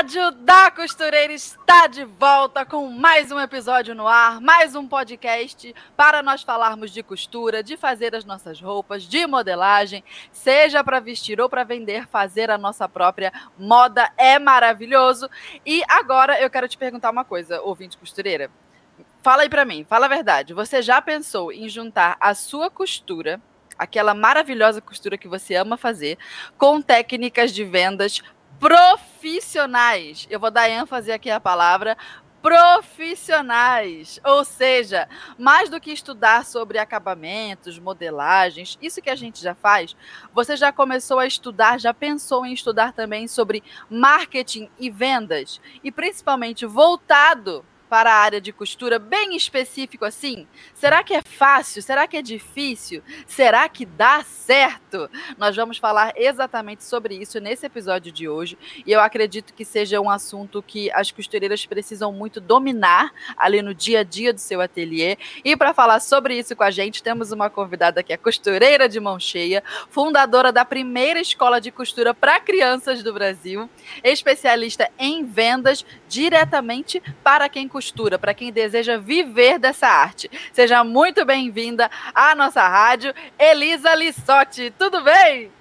Rádio da Costureira está de volta com mais um episódio no ar, mais um podcast para nós falarmos de costura, de fazer as nossas roupas, de modelagem, seja para vestir ou para vender, fazer a nossa própria moda é maravilhoso. E agora eu quero te perguntar uma coisa, ouvinte costureira. Fala aí para mim, fala a verdade. Você já pensou em juntar a sua costura aquela maravilhosa costura que você ama fazer, com técnicas de vendas profissionais. Eu vou dar ênfase aqui à palavra profissionais, ou seja, mais do que estudar sobre acabamentos, modelagens, isso que a gente já faz, você já começou a estudar, já pensou em estudar também sobre marketing e vendas, e principalmente voltado para a área de costura bem específico assim? Será que é fácil? Será que é difícil? Será que dá certo? Nós vamos falar exatamente sobre isso nesse episódio de hoje e eu acredito que seja um assunto que as costureiras precisam muito dominar ali no dia a dia do seu ateliê. E para falar sobre isso com a gente, temos uma convidada que é costureira de mão cheia, fundadora da primeira escola de costura para crianças do Brasil, especialista em vendas diretamente para quem costura para quem deseja viver dessa arte. Seja muito bem-vinda à nossa rádio, Elisa Lissotti. Tudo bem?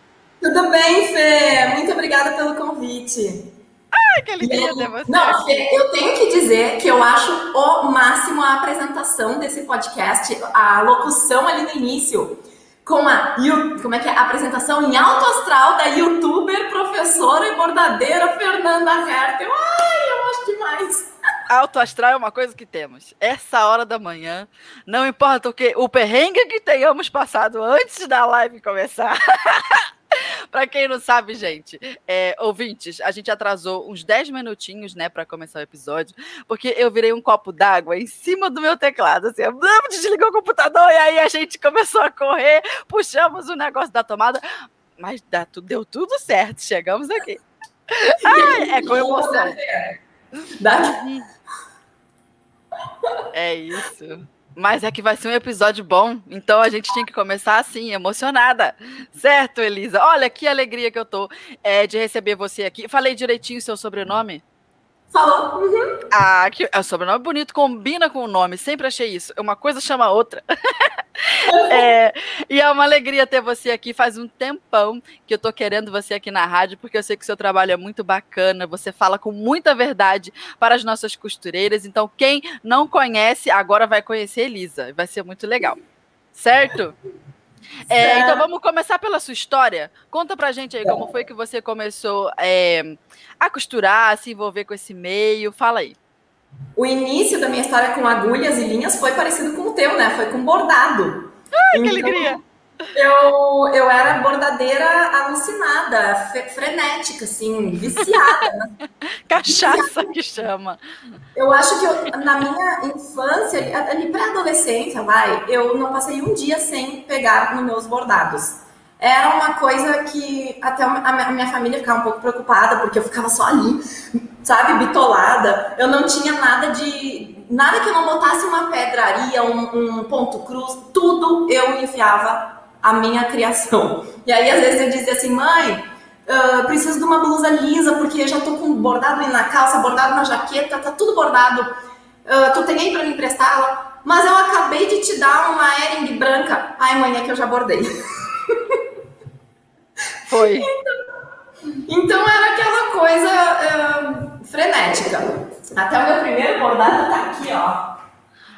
Tudo bem, Fê. Muito obrigada pelo convite. Ai, que alegria ter você. Não, Fê, eu tenho que dizer que eu acho o máximo a apresentação desse podcast, a locução ali no início com a como é que é? a apresentação em alto astral da youtuber, professora e bordadeira Fernanda Hertel. Ai, eu acho demais. Alto astral é uma coisa que temos. Essa hora da manhã, não importa o que, o perrengue que tenhamos passado antes da live começar. para quem não sabe, gente, é, ouvintes, a gente atrasou uns 10 minutinhos, né, para começar o episódio, porque eu virei um copo d'água em cima do meu teclado, assim, desligou o computador e aí a gente começou a correr, puxamos o negócio da tomada, mas dá, deu tudo certo, chegamos aqui. Ai, é com emoção. Dá. É isso. Mas é que vai ser um episódio bom, então a gente tinha que começar assim, emocionada. Certo, Elisa? Olha que alegria que eu tô é, de receber você aqui. Falei direitinho o seu sobrenome? Falou. Uhum. Ah, que é um sobrenome bonito, combina com o nome. Sempre achei isso. Uma coisa chama a outra. é, e é uma alegria ter você aqui. Faz um tempão que eu tô querendo você aqui na rádio, porque eu sei que o seu trabalho é muito bacana. Você fala com muita verdade para as nossas costureiras. Então, quem não conhece, agora vai conhecer Elisa. Vai ser muito legal. Certo? É, então vamos começar pela sua história. Conta pra gente aí como foi que você começou é, a costurar, a se envolver com esse meio. Fala aí. O início da minha história com agulhas e linhas foi parecido com o teu, né? Foi com bordado. Ai, então, que alegria! Eu, eu era bordadeira alucinada, frenética, assim, viciada. Né? Cachaça viciada. que chama. Eu acho que eu, na minha infância, ali pré-adolescência, vai, eu não passei um dia sem pegar nos meus bordados. Era uma coisa que até a minha família ficava um pouco preocupada, porque eu ficava só ali, sabe, bitolada. Eu não tinha nada de. Nada que eu não botasse uma pedraria, um, um ponto cruz, tudo eu enfiava a minha criação. E aí, às vezes, eu dizia assim, mãe, uh, preciso de uma blusa lisa, porque eu já tô com bordado ali na calça, bordado na jaqueta, tá tudo bordado. Uh, tu tem aí pra me emprestá-la? Mas eu acabei de te dar uma Ering branca. Ai, mãe, é que eu já bordei. Foi. Então, então era aquela coisa uh, frenética. Até o meu primeiro bordado tá aqui, ó.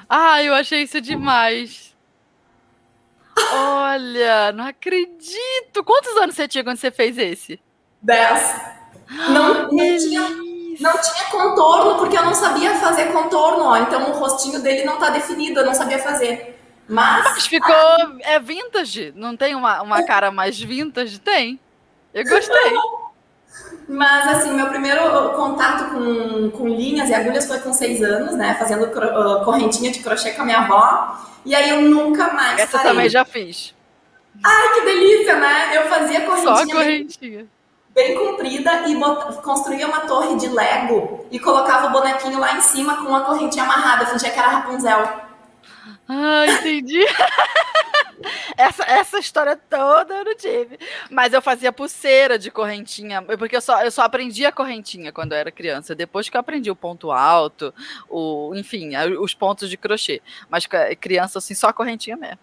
Ah, eu achei isso demais. Olha, não acredito. Quantos anos você tinha quando você fez esse? Dez. Não, não, tinha, não tinha contorno, porque eu não sabia fazer contorno, ó. Então o rostinho dele não tá definido, eu não sabia fazer. Mas. Mas ficou. É vintage. Não tem uma, uma cara mais vintage? Tem. Eu gostei. Mas, assim, meu primeiro contato com, com linhas e agulhas foi com seis anos, né? Fazendo correntinha de crochê com a minha avó. E aí eu nunca mais Essa parei. também já fiz. Ai, que delícia, né? Eu fazia correntinha. Só correntinha. Bem, comprida e bot... construía uma torre de Lego e colocava o bonequinho lá em cima com uma correntinha amarrada. Fingia que era Rapunzel. Ah, entendi. essa, essa história toda eu não tive. Mas eu fazia pulseira de correntinha, porque eu só, eu só aprendi a correntinha quando eu era criança. Depois que eu aprendi o ponto alto, o, enfim, os pontos de crochê. Mas criança, assim, só a correntinha mesmo.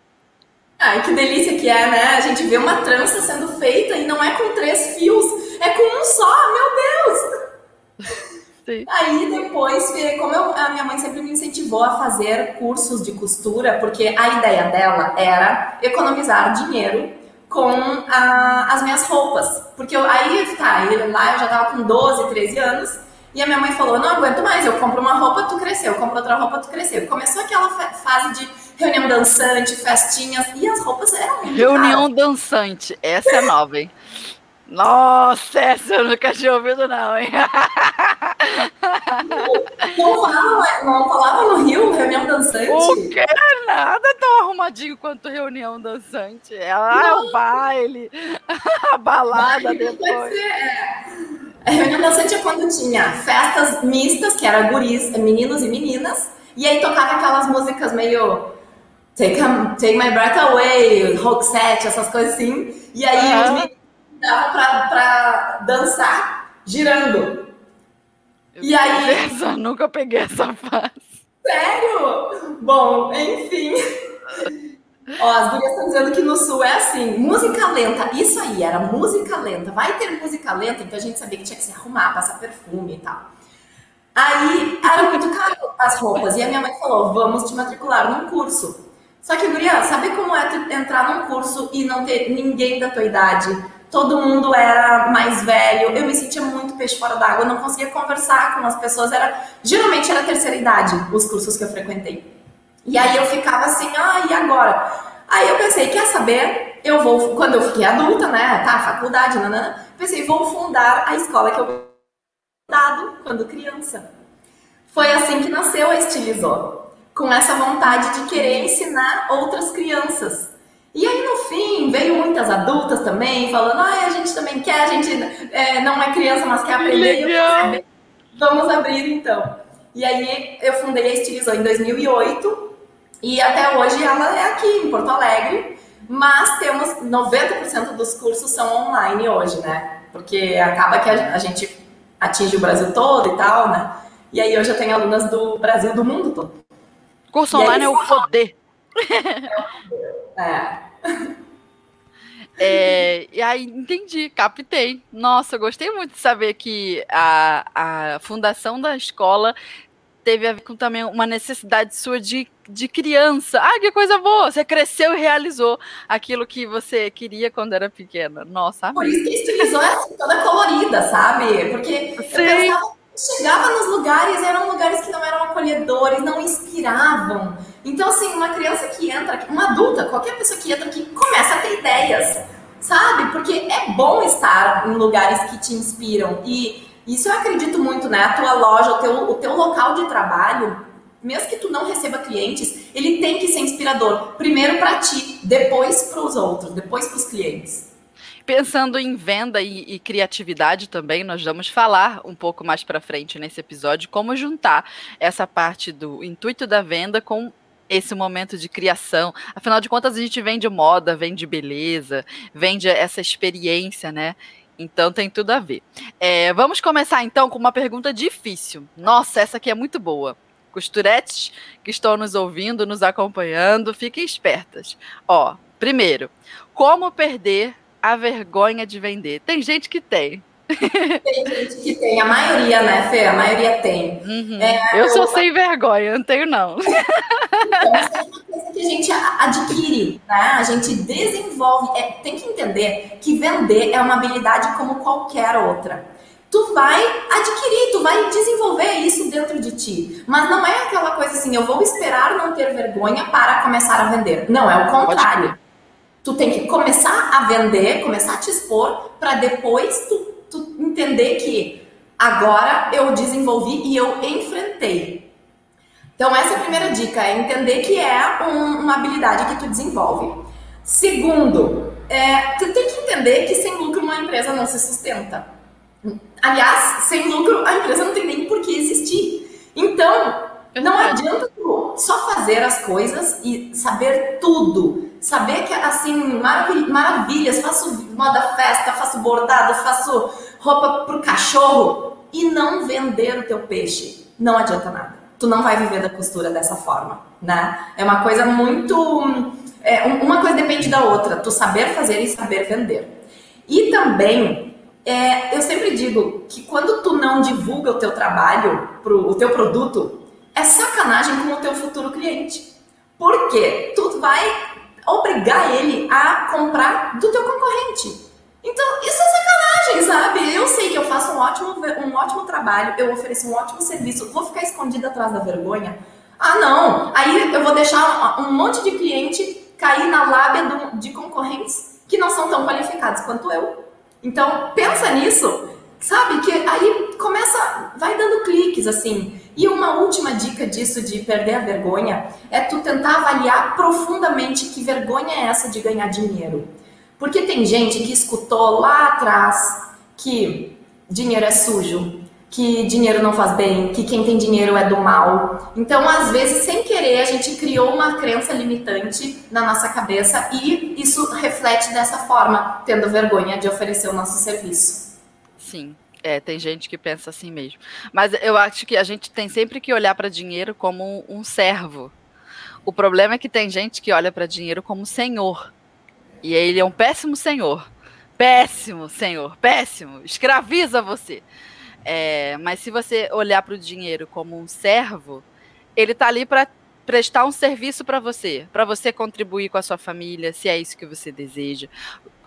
Ai, que delícia que é, né? A gente vê uma trança sendo feita e não é com três fios, é com um só, meu Deus! Sim. Aí depois, como eu, a minha mãe sempre me incentivou a fazer cursos de costura, porque a ideia dela era economizar dinheiro com a, as minhas roupas. Porque eu, aí tá, lá eu já tava com 12, 13 anos, e a minha mãe falou: não aguento mais, eu compro uma roupa, tu cresceu, eu compro outra roupa, tu cresceu. Começou aquela fase de reunião dançante, festinhas, e as roupas eram muito Reunião caras. dançante, essa é nova, hein? Nossa, essa eu nunca tinha ouvido, não, hein? Não, falava, não falava no Rio, reunião dançante? O que? Nada tão arrumadinho quanto reunião dançante. Ela é o baile, a balada baile, depois. A reunião dançante é quando tinha festas mistas, que era guris, meninos e meninas, e aí tocava aquelas músicas meio Take, take My Breath Away, Rock Set, essas coisas assim. E aí uhum. os meninos dava pra, pra dançar girando. Eu e aí. Essa, nunca peguei essa fase. Sério? Bom, enfim. Ó, as gurias estão dizendo que no sul é assim, música lenta. Isso aí, era música lenta. Vai ter música lenta, então a gente sabia que tinha que se arrumar, passar perfume e tal. Aí era muito caro as roupas. E a minha mãe falou: vamos te matricular num curso. Só que, guria, sabe como é entrar num curso e não ter ninguém da tua idade? Todo mundo era mais velho, eu me sentia muito peixe fora d'água, não conseguia conversar com as pessoas, era geralmente era terceira idade os cursos que eu frequentei. E aí eu ficava assim, ah, e agora? Aí eu pensei, quer saber? Eu vou, quando eu fiquei adulta, né, tá, faculdade, nanana, pensei, vou fundar a escola que eu dado quando criança. Foi assim que nasceu a Estilizou, com essa vontade de querer ensinar outras crianças. E aí, no fim, veio muitas adultas também, falando, ah, a gente também quer, a gente é, não é criança, mas quer aprender. Legal. Vamos abrir, então. E aí, eu fundei a Estilizou em 2008, e até hoje ela é aqui, em Porto Alegre, mas temos 90% dos cursos são online hoje, né? Porque acaba que a gente atinge o Brasil todo e tal, né? E aí, hoje eu tenho alunas do Brasil, do mundo todo. Curso online é o poder. É. É, e aí entendi, captei. Nossa, eu gostei muito de saber que a, a fundação da escola teve a ver com também uma necessidade sua de, de criança. Ah, que coisa boa! Você cresceu e realizou aquilo que você queria quando era pequena. Nossa, Por isso que estilizou é assim, toda colorida, sabe? Porque Sim. eu pensava chegava nos lugares, eram lugares que não eram acolhedores, não inspiravam. Então, assim, uma criança que entra, uma adulta, qualquer pessoa que entra aqui, começa a ter ideias, sabe? Porque é bom estar em lugares que te inspiram. E isso eu acredito muito, né? A tua loja, o teu, o teu local de trabalho, mesmo que tu não receba clientes, ele tem que ser inspirador. Primeiro para ti, depois para os outros, depois para os clientes pensando em venda e, e, criatividade também, nós vamos falar um pouco mais para frente nesse episódio como juntar essa parte do intuito da venda com esse momento de criação. Afinal de contas, a gente vende moda, vende beleza, vende essa experiência, né? Então tem tudo a ver. É, vamos começar então com uma pergunta difícil. Nossa, essa aqui é muito boa. Costuretes que estão nos ouvindo, nos acompanhando, fiquem espertas. Ó, primeiro, como perder a vergonha de vender? Tem gente que tem. Tem gente que tem, a maioria, né, Fê? A maioria tem. Uhum. É, eu sou eu... sem vergonha, não tenho, não. Então, isso é uma coisa que a gente adquire, né? A gente desenvolve. É, tem que entender que vender é uma habilidade como qualquer outra. Tu vai adquirir, tu vai desenvolver isso dentro de ti. Mas não é aquela coisa assim, eu vou esperar não ter vergonha para começar a vender. Não, é o contrário. Tu tem que começar a vender, começar a te expor, para depois tu tu entender que agora eu desenvolvi e eu enfrentei. Então, essa é a primeira dica, é entender que é um, uma habilidade que tu desenvolve. Segundo, é, tu tem que entender que sem lucro uma empresa não se sustenta. Aliás, sem lucro a empresa não tem nem por que existir. Então, não adianta tu só fazer as coisas e saber tudo. Saber que, assim, maravilhas, faço moda festa, faço bordado, faço roupa pro cachorro e não vender o teu peixe. Não adianta nada. Tu não vai viver da costura dessa forma, né? É uma coisa muito... É, uma coisa depende da outra. Tu saber fazer e saber vender. E também é, eu sempre digo que quando tu não divulga o teu trabalho, pro, o teu produto, é sacanagem com o teu futuro cliente. Porque tu vai obrigar ele a comprar do teu concorrente. Então, isso é sacanagem, sabe? Eu sei que eu faço um ótimo, um ótimo trabalho, eu ofereço um ótimo serviço, vou ficar escondida atrás da vergonha? Ah, não! Aí eu vou deixar um monte de cliente cair na lábia de concorrentes que não são tão qualificados quanto eu. Então, pensa nisso, sabe? Que aí começa, vai dando cliques assim. E uma última dica disso de perder a vergonha é tu tentar avaliar profundamente que vergonha é essa de ganhar dinheiro. Porque tem gente que escutou lá atrás que dinheiro é sujo, que dinheiro não faz bem, que quem tem dinheiro é do mal. Então, às vezes, sem querer, a gente criou uma crença limitante na nossa cabeça e isso reflete dessa forma, tendo vergonha de oferecer o nosso serviço. Sim. É, tem gente que pensa assim mesmo. Mas eu acho que a gente tem sempre que olhar para dinheiro como um, servo. O problema é que tem gente que olha para dinheiro como senhor. E ele é um péssimo senhor. Péssimo senhor, péssimo. Escraviza você. É, mas se você olhar para o dinheiro como um servo, ele está ali para prestar um serviço para você, para você contribuir com a sua família, se é isso que você deseja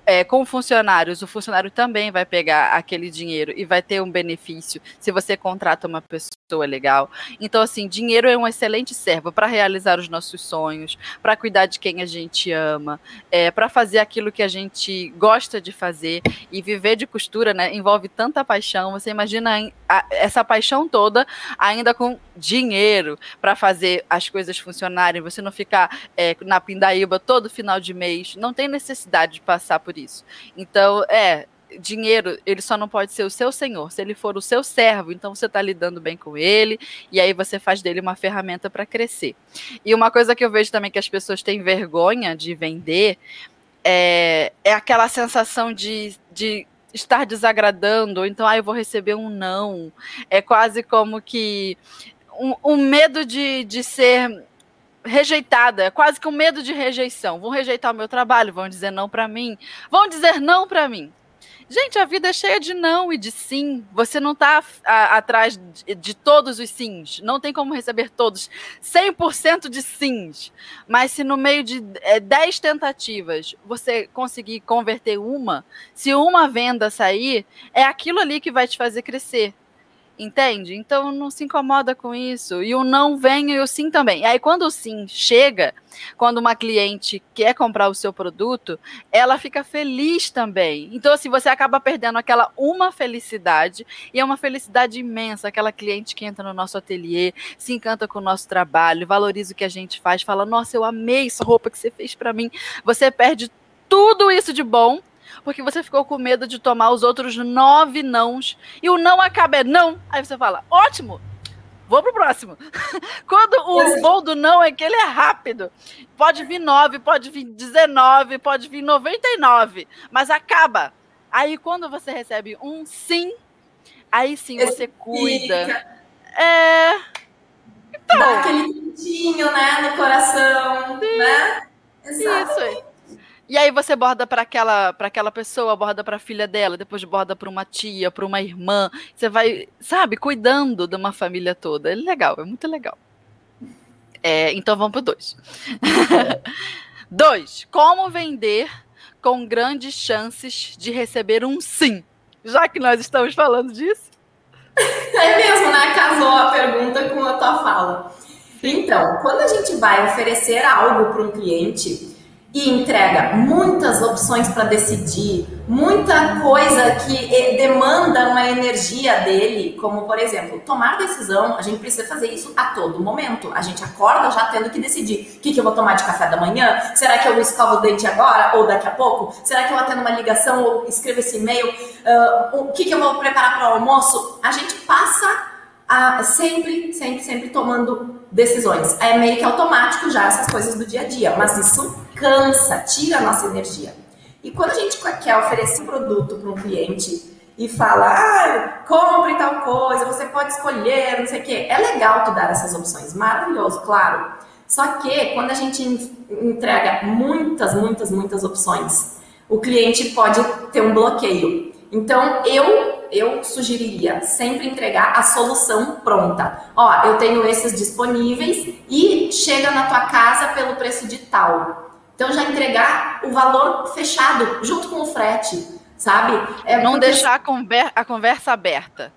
é, com funcionários, o funcionário também vai pegar aquele dinheiro e vai ter um benefício se você contrata uma pessoa legal. Então, assim, dinheiro é um excelente servo para realizar os nossos sonhos, para cuidar de quem a gente ama, é, para fazer aquilo que a gente gosta de fazer. E viver de costura né, envolve tanta paixão. Você imagina a, essa paixão toda ainda com dinheiro para fazer as coisas funcionarem, você não ficar é, na pindaíba todo final de mês. Não tem necessidade de passar por isso. Então, é, dinheiro, ele só não pode ser o seu senhor. Se ele for o seu servo, então você está lidando bem com ele, e aí você faz dele uma ferramenta para crescer. E uma coisa que eu vejo também que as pessoas têm vergonha de vender é, é aquela sensação de, de estar desagradando, ou então, ah, eu vou receber um não. É quase como que um, um medo de, de ser rejeitada, é quase um medo de rejeição. Vão rejeitar o meu trabalho, vão dizer não para mim, vão dizer não para mim. Gente, a vida é cheia de não e de sim. Você não está atrás de, de, todos os sims. Não tem como receber todos 100% de sims. Mas se no meio de é, 10 tentativas você conseguir converter uma, se uma venda sair, é aquilo ali que vai te fazer crescer. Entende? Então não se incomoda com isso. E o não vem e o sim também. E aí, quando o sim chega, quando uma cliente quer comprar o seu produto, ela fica feliz também. Então, assim, você acaba perdendo aquela uma felicidade, e é uma felicidade imensa, aquela cliente que entra no nosso ateliê, se encanta com o nosso trabalho, valoriza o que a gente faz, fala: Nossa, eu amei essa roupa que você fez para mim. Você perde tudo isso de bom porque você ficou com medo de tomar os outros nove nãos e o não acaba é não. Aí você fala, ótimo, vou pro próximo. Quando o bom do não é que ele é rápido. Pode vir nove, pode vir 19, pode vir 99, mas acaba. Aí quando você recebe um sim, aí sim você cuida. É. Então. Dá aquele quentinho, né, no coração, sim. né? Exatamente. Isso. E aí você borda para aquela, para aquela pessoa, borda para a filha dela, depois borda para uma tia, para uma irmã. Você vai, sabe, cuidando de uma família toda. É legal, é muito legal. É, então vamos para dois. dois. Como vender com grandes chances de receber um sim? Já que nós estamos falando disso. É mesmo, né? Casou a pergunta com a tua fala. Então, quando a gente vai oferecer algo para um cliente, e entrega muitas opções para decidir, muita coisa que eh, demanda uma energia dele, como por exemplo, tomar decisão, a gente precisa fazer isso a todo momento. A gente acorda já tendo que decidir o que, que eu vou tomar de café da manhã, será que eu escovo o dente agora ou daqui a pouco? Será que eu atendo uma ligação ou escrevo esse e-mail? Uh, o que, que eu vou preparar para o almoço? A gente passa a, sempre, sempre, sempre tomando decisões. É meio que automático já essas coisas do dia a dia, mas isso cansa, tira a nossa energia. E quando a gente quer oferecer um produto para um cliente e fala, ah, compre tal coisa, você pode escolher, não sei o quê, é legal tu dar essas opções, maravilhoso, claro. Só que quando a gente entrega muitas, muitas, muitas opções, o cliente pode ter um bloqueio. Então, eu eu sugeriria sempre entregar a solução pronta. Ó, eu tenho esses disponíveis e chega na tua casa pelo preço de tal. Então já entregar o valor fechado junto com o frete, sabe? É Não porque... deixar a, conver a conversa aberta.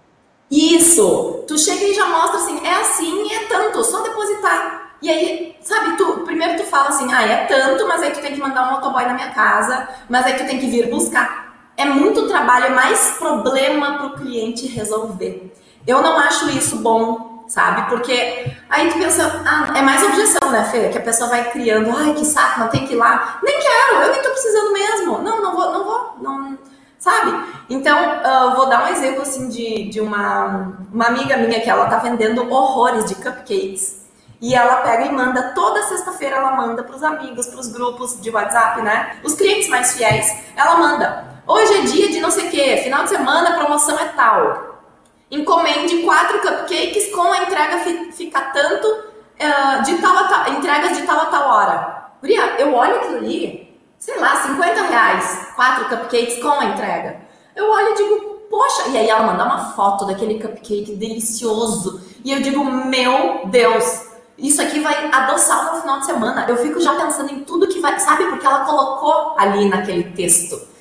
Isso. Tu chega e já mostra assim, é assim e é tanto, só depositar. E aí, sabe, tu primeiro tu fala assim, ah, é tanto, mas aí tu tem que mandar um motoboy na minha casa, mas aí tu tem que vir buscar é muito trabalho, é mais problema para o cliente resolver. Eu não acho isso bom, sabe? Porque aí tu pensa, ah, é mais objeção, né, Fê? Que a pessoa vai criando, ai, que saco, não tem que ir lá. Nem quero, eu nem tô precisando mesmo. Não, não vou, não vou, não, sabe? Então, uh, vou dar um exemplo, assim, de, de uma, uma amiga minha que ela tá vendendo horrores de cupcakes. E ela pega e manda, toda sexta-feira ela manda para os amigos, para os grupos de WhatsApp, né? Os clientes mais fiéis, ela manda. Hoje é dia de não sei o quê, final de semana a promoção é tal. Encomende quatro cupcakes com a entrega fica tanto uh, de tal a tal, entregas de tal a tal hora. Guria, eu olho aquilo ali, sei lá, 50 reais, quatro cupcakes com a entrega. Eu olho e digo, poxa, e aí ela manda uma foto daquele cupcake delicioso. E eu digo, meu Deus, isso aqui vai adoçar o meu final de semana. Eu fico já pensando em tudo que vai, sabe? Porque ela colocou ali naquele texto.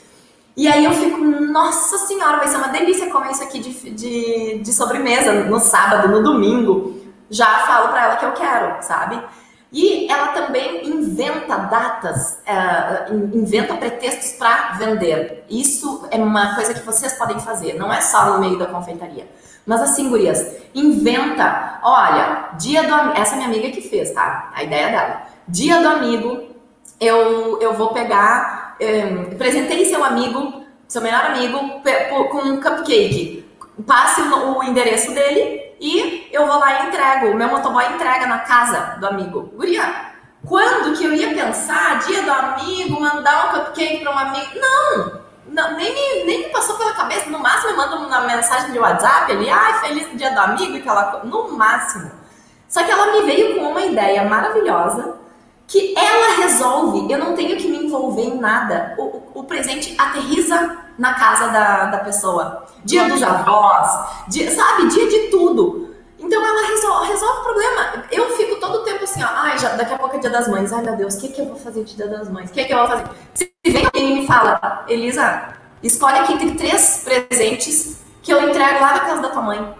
E aí eu fico, nossa senhora, vai ser uma delícia comer isso aqui de, de, de sobremesa no sábado, no domingo. Já falo para ela que eu quero, sabe? E ela também inventa datas, é, inventa pretextos para vender. Isso é uma coisa que vocês podem fazer, não é só no meio da confeitaria. Mas assim, gurias, inventa, olha, dia do essa é minha amiga que fez, tá? A ideia dela. Dia do amigo, eu, eu vou pegar é, presentei seu amigo, seu melhor amigo, com um cupcake. Passe o, o endereço dele e eu vou lá e entrego. O meu motoboy entrega na casa do amigo. Guria, quando que eu ia pensar, dia do amigo, mandar um cupcake para um amigo? Não! Não, nem, me, nem me passou pela cabeça. No máximo, eu mando uma mensagem de WhatsApp ali, ai, feliz dia do amigo, aquela No máximo. Só que ela me veio com uma ideia maravilhosa que ela resolve, eu não tenho que me envolver em nada. O, o presente aterriza na casa da, da pessoa. Dia dos avós, dia, sabe? Dia de tudo. Então ela resolve, resolve o problema. Eu fico todo o tempo assim, ó, ai, já, daqui a pouco é dia das mães. Ai, meu Deus, o que, que eu vou fazer de dia das mães? O que, que eu vou fazer? Se vem alguém e me fala, Elisa, escolhe aqui entre três presentes que eu entrego lá na casa da tua mãe.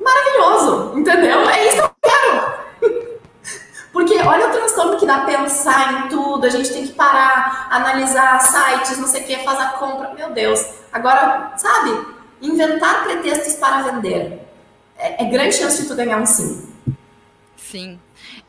Maravilhoso, entendeu? É isso que eu quero. Porque olha o transtorno que dá pensar em tudo, a gente tem que parar, analisar sites, não sei o que, fazer a compra. Meu Deus. Agora, sabe? Inventar pretextos para vender. É, é grande chance de tu ganhar um sim. Sim.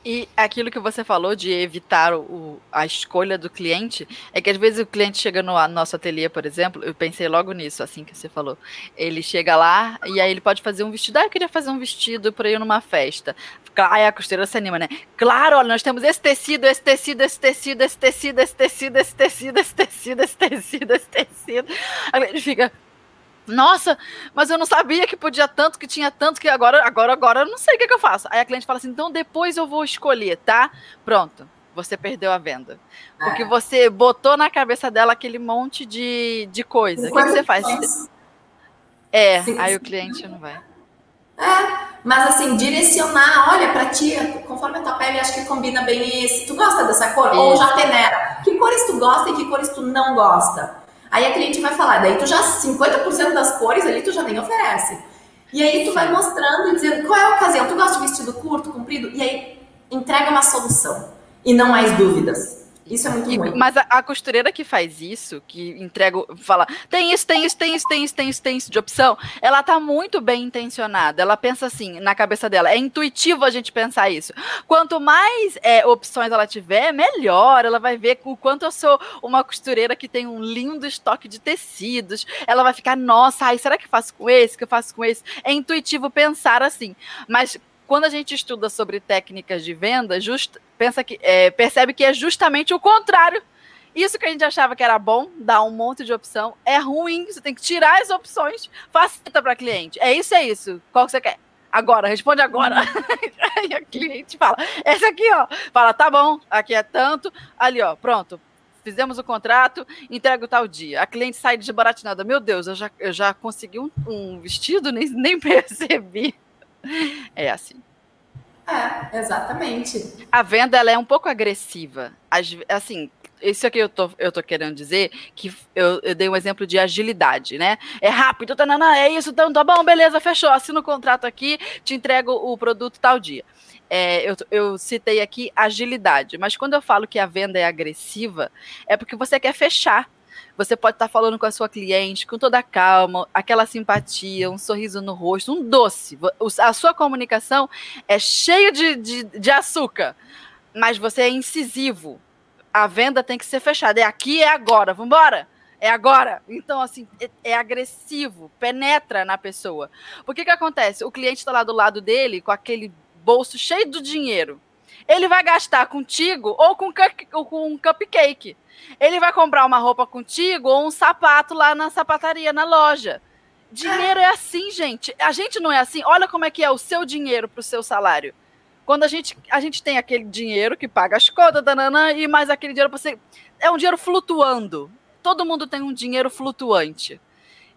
E aquilo que você falou de evitar o, a escolha do cliente, é que às vezes o cliente chega no nosso ateliê, por exemplo, eu pensei logo nisso, assim que você falou. Ele chega lá e aí ele pode fazer um vestido. Ah, eu queria fazer um vestido para ir numa festa. Aí a costureira se anima, né? Claro, olha, nós temos esse tecido, esse tecido, esse tecido, esse tecido, esse tecido, esse tecido, esse tecido, esse tecido, esse tecido. Aí ele fica, nossa, mas eu não sabia que podia tanto, que tinha tanto, que agora, agora, agora eu não sei o que, que eu faço. Aí a cliente fala assim: então depois eu vou escolher, tá? Pronto, você perdeu a venda. Porque é. você botou na cabeça dela aquele monte de, de coisa. O que, que você faz? É, sim, aí sim. o cliente não vai. É, mas assim, direcionar, olha, pra ti, conforme a tua pele, acho que combina bem esse. Tu gosta dessa cor? Isso. Ou já peneira. Que cores tu gosta e que cores tu não gosta? Aí a cliente vai falar, daí tu já 50% das cores ali tu já nem oferece. E aí tu vai mostrando e dizendo qual é a ocasião. Tu gosta de vestido curto, comprido? E aí entrega uma solução e não mais dúvidas. Isso é muito e, ruim. Mas a, a, costureira que faz isso, que entrega, fala, tem isso, tem isso, tem isso, tem isso, tem isso, tem isso de opção, ela tá muito bem intencionada. Ela pensa assim, na cabeça dela. É intuitivo a gente pensar isso. Quanto mais é, opções ela tiver, melhor. Ela vai ver o quanto eu sou uma costureira que tem um lindo estoque de tecidos. Ela vai ficar, nossa, ai, será que eu faço com esse? Que eu faço com esse? É intuitivo pensar assim. Mas quando a gente estuda sobre técnicas de venda, just, pensa que, é, percebe que é justamente o contrário. Isso que a gente achava que era bom, dar um monte de opção, é ruim. Você tem que tirar as opções, facilita para cliente. É isso, é isso. Qual que você quer? Agora, responde agora. Aí a cliente fala, esse aqui, ó. Fala, tá bom, aqui é tanto. Ali, ó, pronto. Fizemos o contrato, entrego tal dia. A cliente sai desbaratinada. Meu Deus, eu já, eu já consegui um, um vestido, nem, nem percebi. É assim. É, exatamente. A venda ela é um pouco agressiva. Assim, isso aqui eu tô, eu tô querendo dizer que eu, eu dei um exemplo de agilidade, né? É rápido, tá, não, é isso, então tá bom, beleza, fechou. Assina o contrato aqui, te entrego o produto tal dia. É, eu, eu citei aqui agilidade, mas quando eu falo que a venda é agressiva, é porque você quer fechar. Você pode estar falando com a sua cliente com toda a calma, aquela simpatia, um sorriso no rosto, um doce. A sua comunicação é cheia de, de, de açúcar, mas você é incisivo. A venda tem que ser fechada. É aqui, é agora. Vamos embora? É agora. Então, assim, é, é, agressivo, penetra na pessoa. Que que acontece? O cliente está lá do lado dele com aquele bolso cheio de dinheiro. Ele vai gastar contigo ou com, ou com um cupcake. Ele vai comprar uma roupa contigo ou um sapato lá na sapataria, na loja. Dinheiro é assim, gente. A gente não é assim. Olha como é que é o seu dinheiro para o seu salário. Quando a gente, a gente tem aquele dinheiro que paga as contas, danana, e mais aquele dinheiro para você. É um dinheiro flutuando. Todo mundo tem um dinheiro flutuante.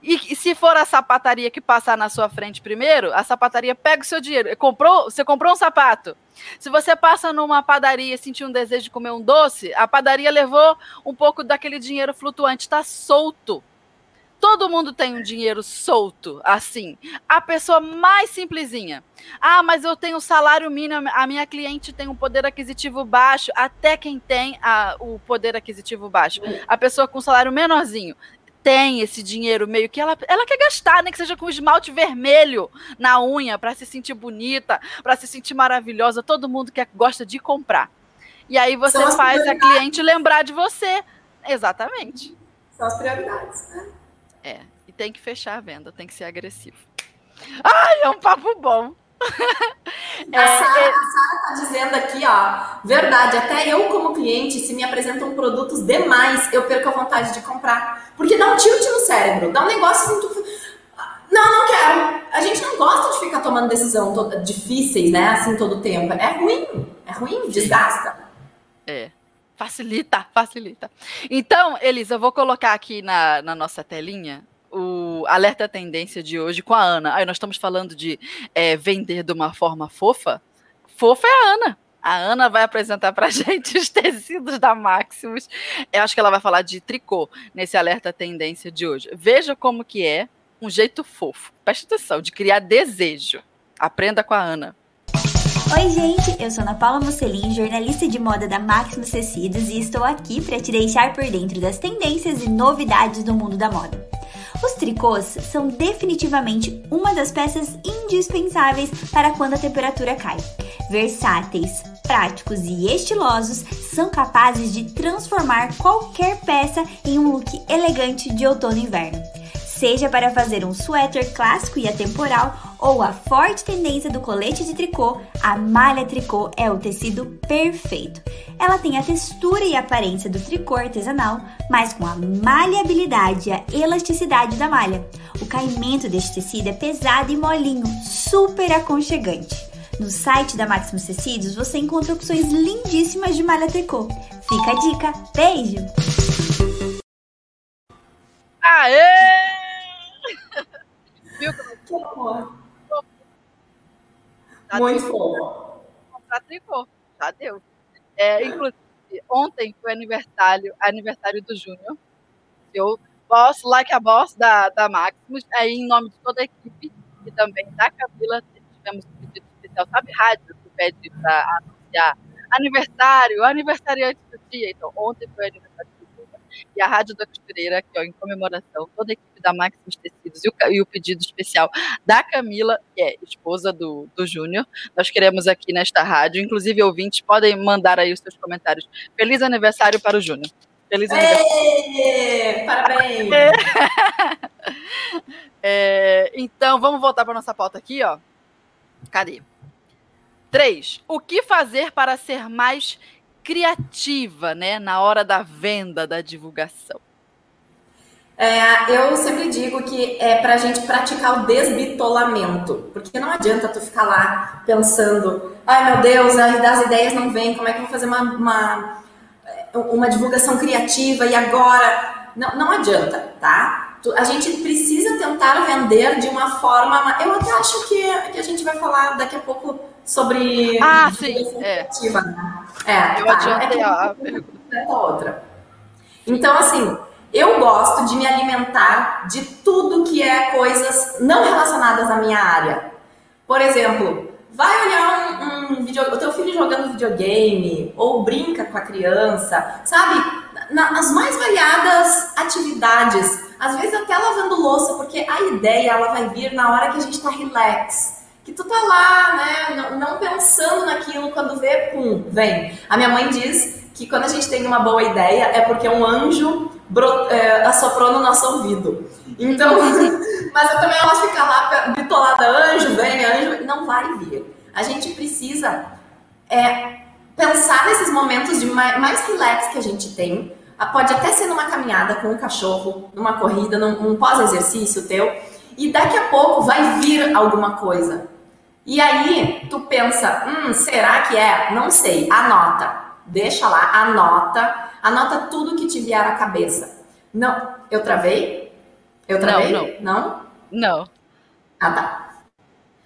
E, e, se for a sapataria que passar na sua frente primeiro, a sapataria pega o seu dinheiro. Comprou, você comprou um sapato. Se você passa numa padaria e sentir um desejo de comer um doce, a padaria levou um pouco daquele dinheiro flutuante, está solto. Todo mundo tem um dinheiro solto, assim. A pessoa mais simplesinha. Ah, mas eu tenho salário mínimo, a minha cliente tem um poder aquisitivo baixo. Até quem tem a, o poder aquisitivo baixo. A pessoa com salário menorzinho tem esse dinheiro meio que ela, ela quer gastar, nem que seja com esmalte vermelho na unha para se sentir bonita, para se sentir maravilhosa. Todo mundo que gosta de comprar. E aí você faz a cliente lembrar de você. Exatamente. São as prioridades, né? É, e tem que fechar a venda, tem que ser agressivo. Ai, é um papo bom. É, a Sara é... está dizendo aqui, ó, verdade, até eu como cliente, se me apresentam produtos demais, eu perco a vontade de comprar. Porque dá um tilt no cérebro, dá um negócio assim, tu... não, não quero. A gente não gosta de ficar tomando decisão toda, difíceis, né, assim, todo o tempo. É ruim, é ruim, desgasta. É. Facilita, facilita. Então, Elisa, eu vou colocar aqui na, na nossa telinha o Alerta Tendência de hoje com a Ana. Aí nós estamos falando de é, vender de uma forma fofa. Fofa é a Ana. A Ana vai apresentar para gente os tecidos da Maximus. Eu acho que ela vai falar de tricô nesse Alerta Tendência de hoje. Veja como que é um jeito fofo. Preste atenção, de criar desejo. Aprenda com a Ana. Oi, gente, eu sou Ana Paula Musselin, jornalista de moda da Maximus Tecidos e estou aqui para te deixar por dentro das tendências e novidades do mundo da moda. Os tricôs são definitivamente uma das peças indispensáveis para quando a temperatura cai. Versáteis, práticos e estilosos, são capazes de transformar qualquer peça em um look elegante de outono e inverno seja para fazer um suéter clássico e atemporal ou a forte tendência do colete de tricô, a malha tricô é o tecido perfeito. Ela tem a textura e aparência do tricô artesanal, mas com a maleabilidade e a elasticidade da malha. O caimento deste tecido é pesado e molinho, super aconchegante. No site da Maximus Tecidos você encontra opções lindíssimas de malha tricô. Fica a dica. Beijo! Muito fofo. Comprar tricô, já deu. É, inclusive, ontem foi aniversário, aniversário do Júnior. Eu, boss, like a boss da, da Maximus, aí em nome de toda a equipe e também da Camila, tivemos um pedido especial, sabe, rádio, que pede para anunciar aniversário, aniversariante do dia. Então, ontem foi aniversário. E a Rádio da Costureira, aqui, ó, em comemoração, toda a equipe da Maximus Tecidos e o, e o pedido especial da Camila, que é esposa do, do Júnior. Nós queremos aqui nesta rádio, inclusive ouvintes, podem mandar aí os seus comentários. Feliz aniversário para o Júnior. Feliz aniversário. Parabéns! É, então, vamos voltar para nossa pauta aqui, ó. Cadê? 3. O que fazer para ser mais criativa, né, na hora da venda, da divulgação? É, eu sempre digo que é para a gente praticar o desbitolamento, porque não adianta tu ficar lá pensando, ai meu Deus, as ideias não vêm, como é que eu vou fazer uma, uma, uma divulgação criativa e agora? Não, não adianta, tá? A gente precisa tentar vender de uma forma. Eu até acho que, que a gente vai falar daqui a pouco sobre. Ah, sim. É. Né? É, eu tá, adiantei é a pergunta. outra. Então, assim, eu gosto de me alimentar de tudo que é coisas não relacionadas à minha área. Por exemplo, vai olhar um, um vídeo, o teu filho jogando videogame ou brinca com a criança, sabe? Nas mais variadas atividades, às vezes até lavando louça, porque a ideia ela vai vir na hora que a gente tá relax. Que tu tá lá, né, não, pensando naquilo, quando vê, pum, vem. A minha mãe diz que quando a gente tem uma boa ideia é porque um anjo é, assoprou no nosso ouvido. Então, mas eu também ela fica lá bitolada, anjo, vem, anjo, não vai vir. A gente precisa é, pensar nesses momentos de mais, mais relax que a gente tem. Ah, pode até ser numa caminhada com um cachorro, numa corrida, num, num pós-exercício teu. E daqui a pouco vai vir alguma coisa. E aí tu pensa, hum, será que é? Não sei. Anota deixa lá, anota, anota tudo que te vier à cabeça. Não, eu travei? Eu travei? Não, não. Não. Ah, tá.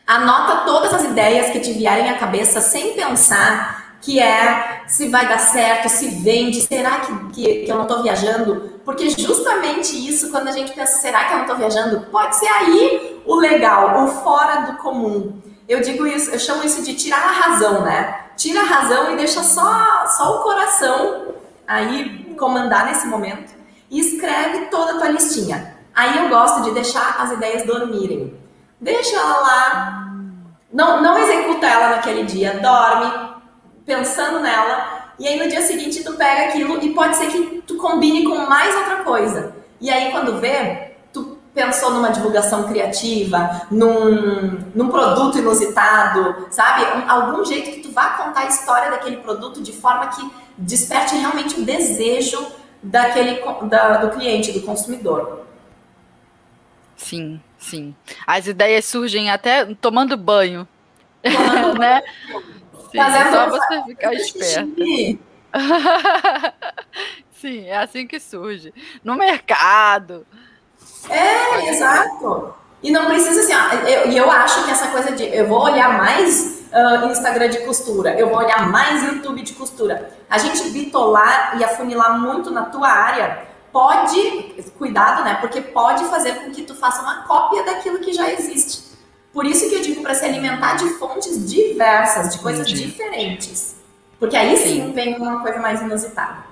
Anota todas as ideias que te vierem à cabeça sem pensar que é se vai dar certo, se vende, será que, que, que eu não estou viajando? Porque justamente isso, quando a gente pensa, será que eu não estou viajando? Pode ser aí o legal, o fora do comum. Eu digo isso, eu chamo isso de tirar a razão, né? tira a razão e deixa só, só o coração aí comandar nesse momento e escreve toda a tua listinha. Aí eu gosto de deixar as ideias dormirem. Deixa ela lá, não, não executa ela naquele dia, dorme pensando nela e aí no dia seguinte tu pega aquilo e pode ser que tu combine com mais outra coisa. E aí quando vê, pensou numa divulgação criativa, num, num produto inusitado, sabe? Um, algum jeito que tu vá contar a história daquele produto de forma que desperte realmente o desejo daquele da, do cliente, do consumidor. Sim, sim. As ideias surgem até tomando banho, tomando né? Sim, é só você ficar esperto. Sim, é assim que surge. No mercado, é, exato. E não precisa assim, e eu, eu, acho que essa coisa de eu vou olhar mais uh, Instagram de costura, eu vou olhar mais YouTube de costura. A gente bitolar e afunilar muito na tua área pode, cuidado, né? Porque pode fazer com que tu faça uma cópia daquilo que já existe. Por isso que eu digo para se alimentar de fontes diversas, de coisas Entendi. diferentes. Porque aí sim, vem uma coisa mais inusitada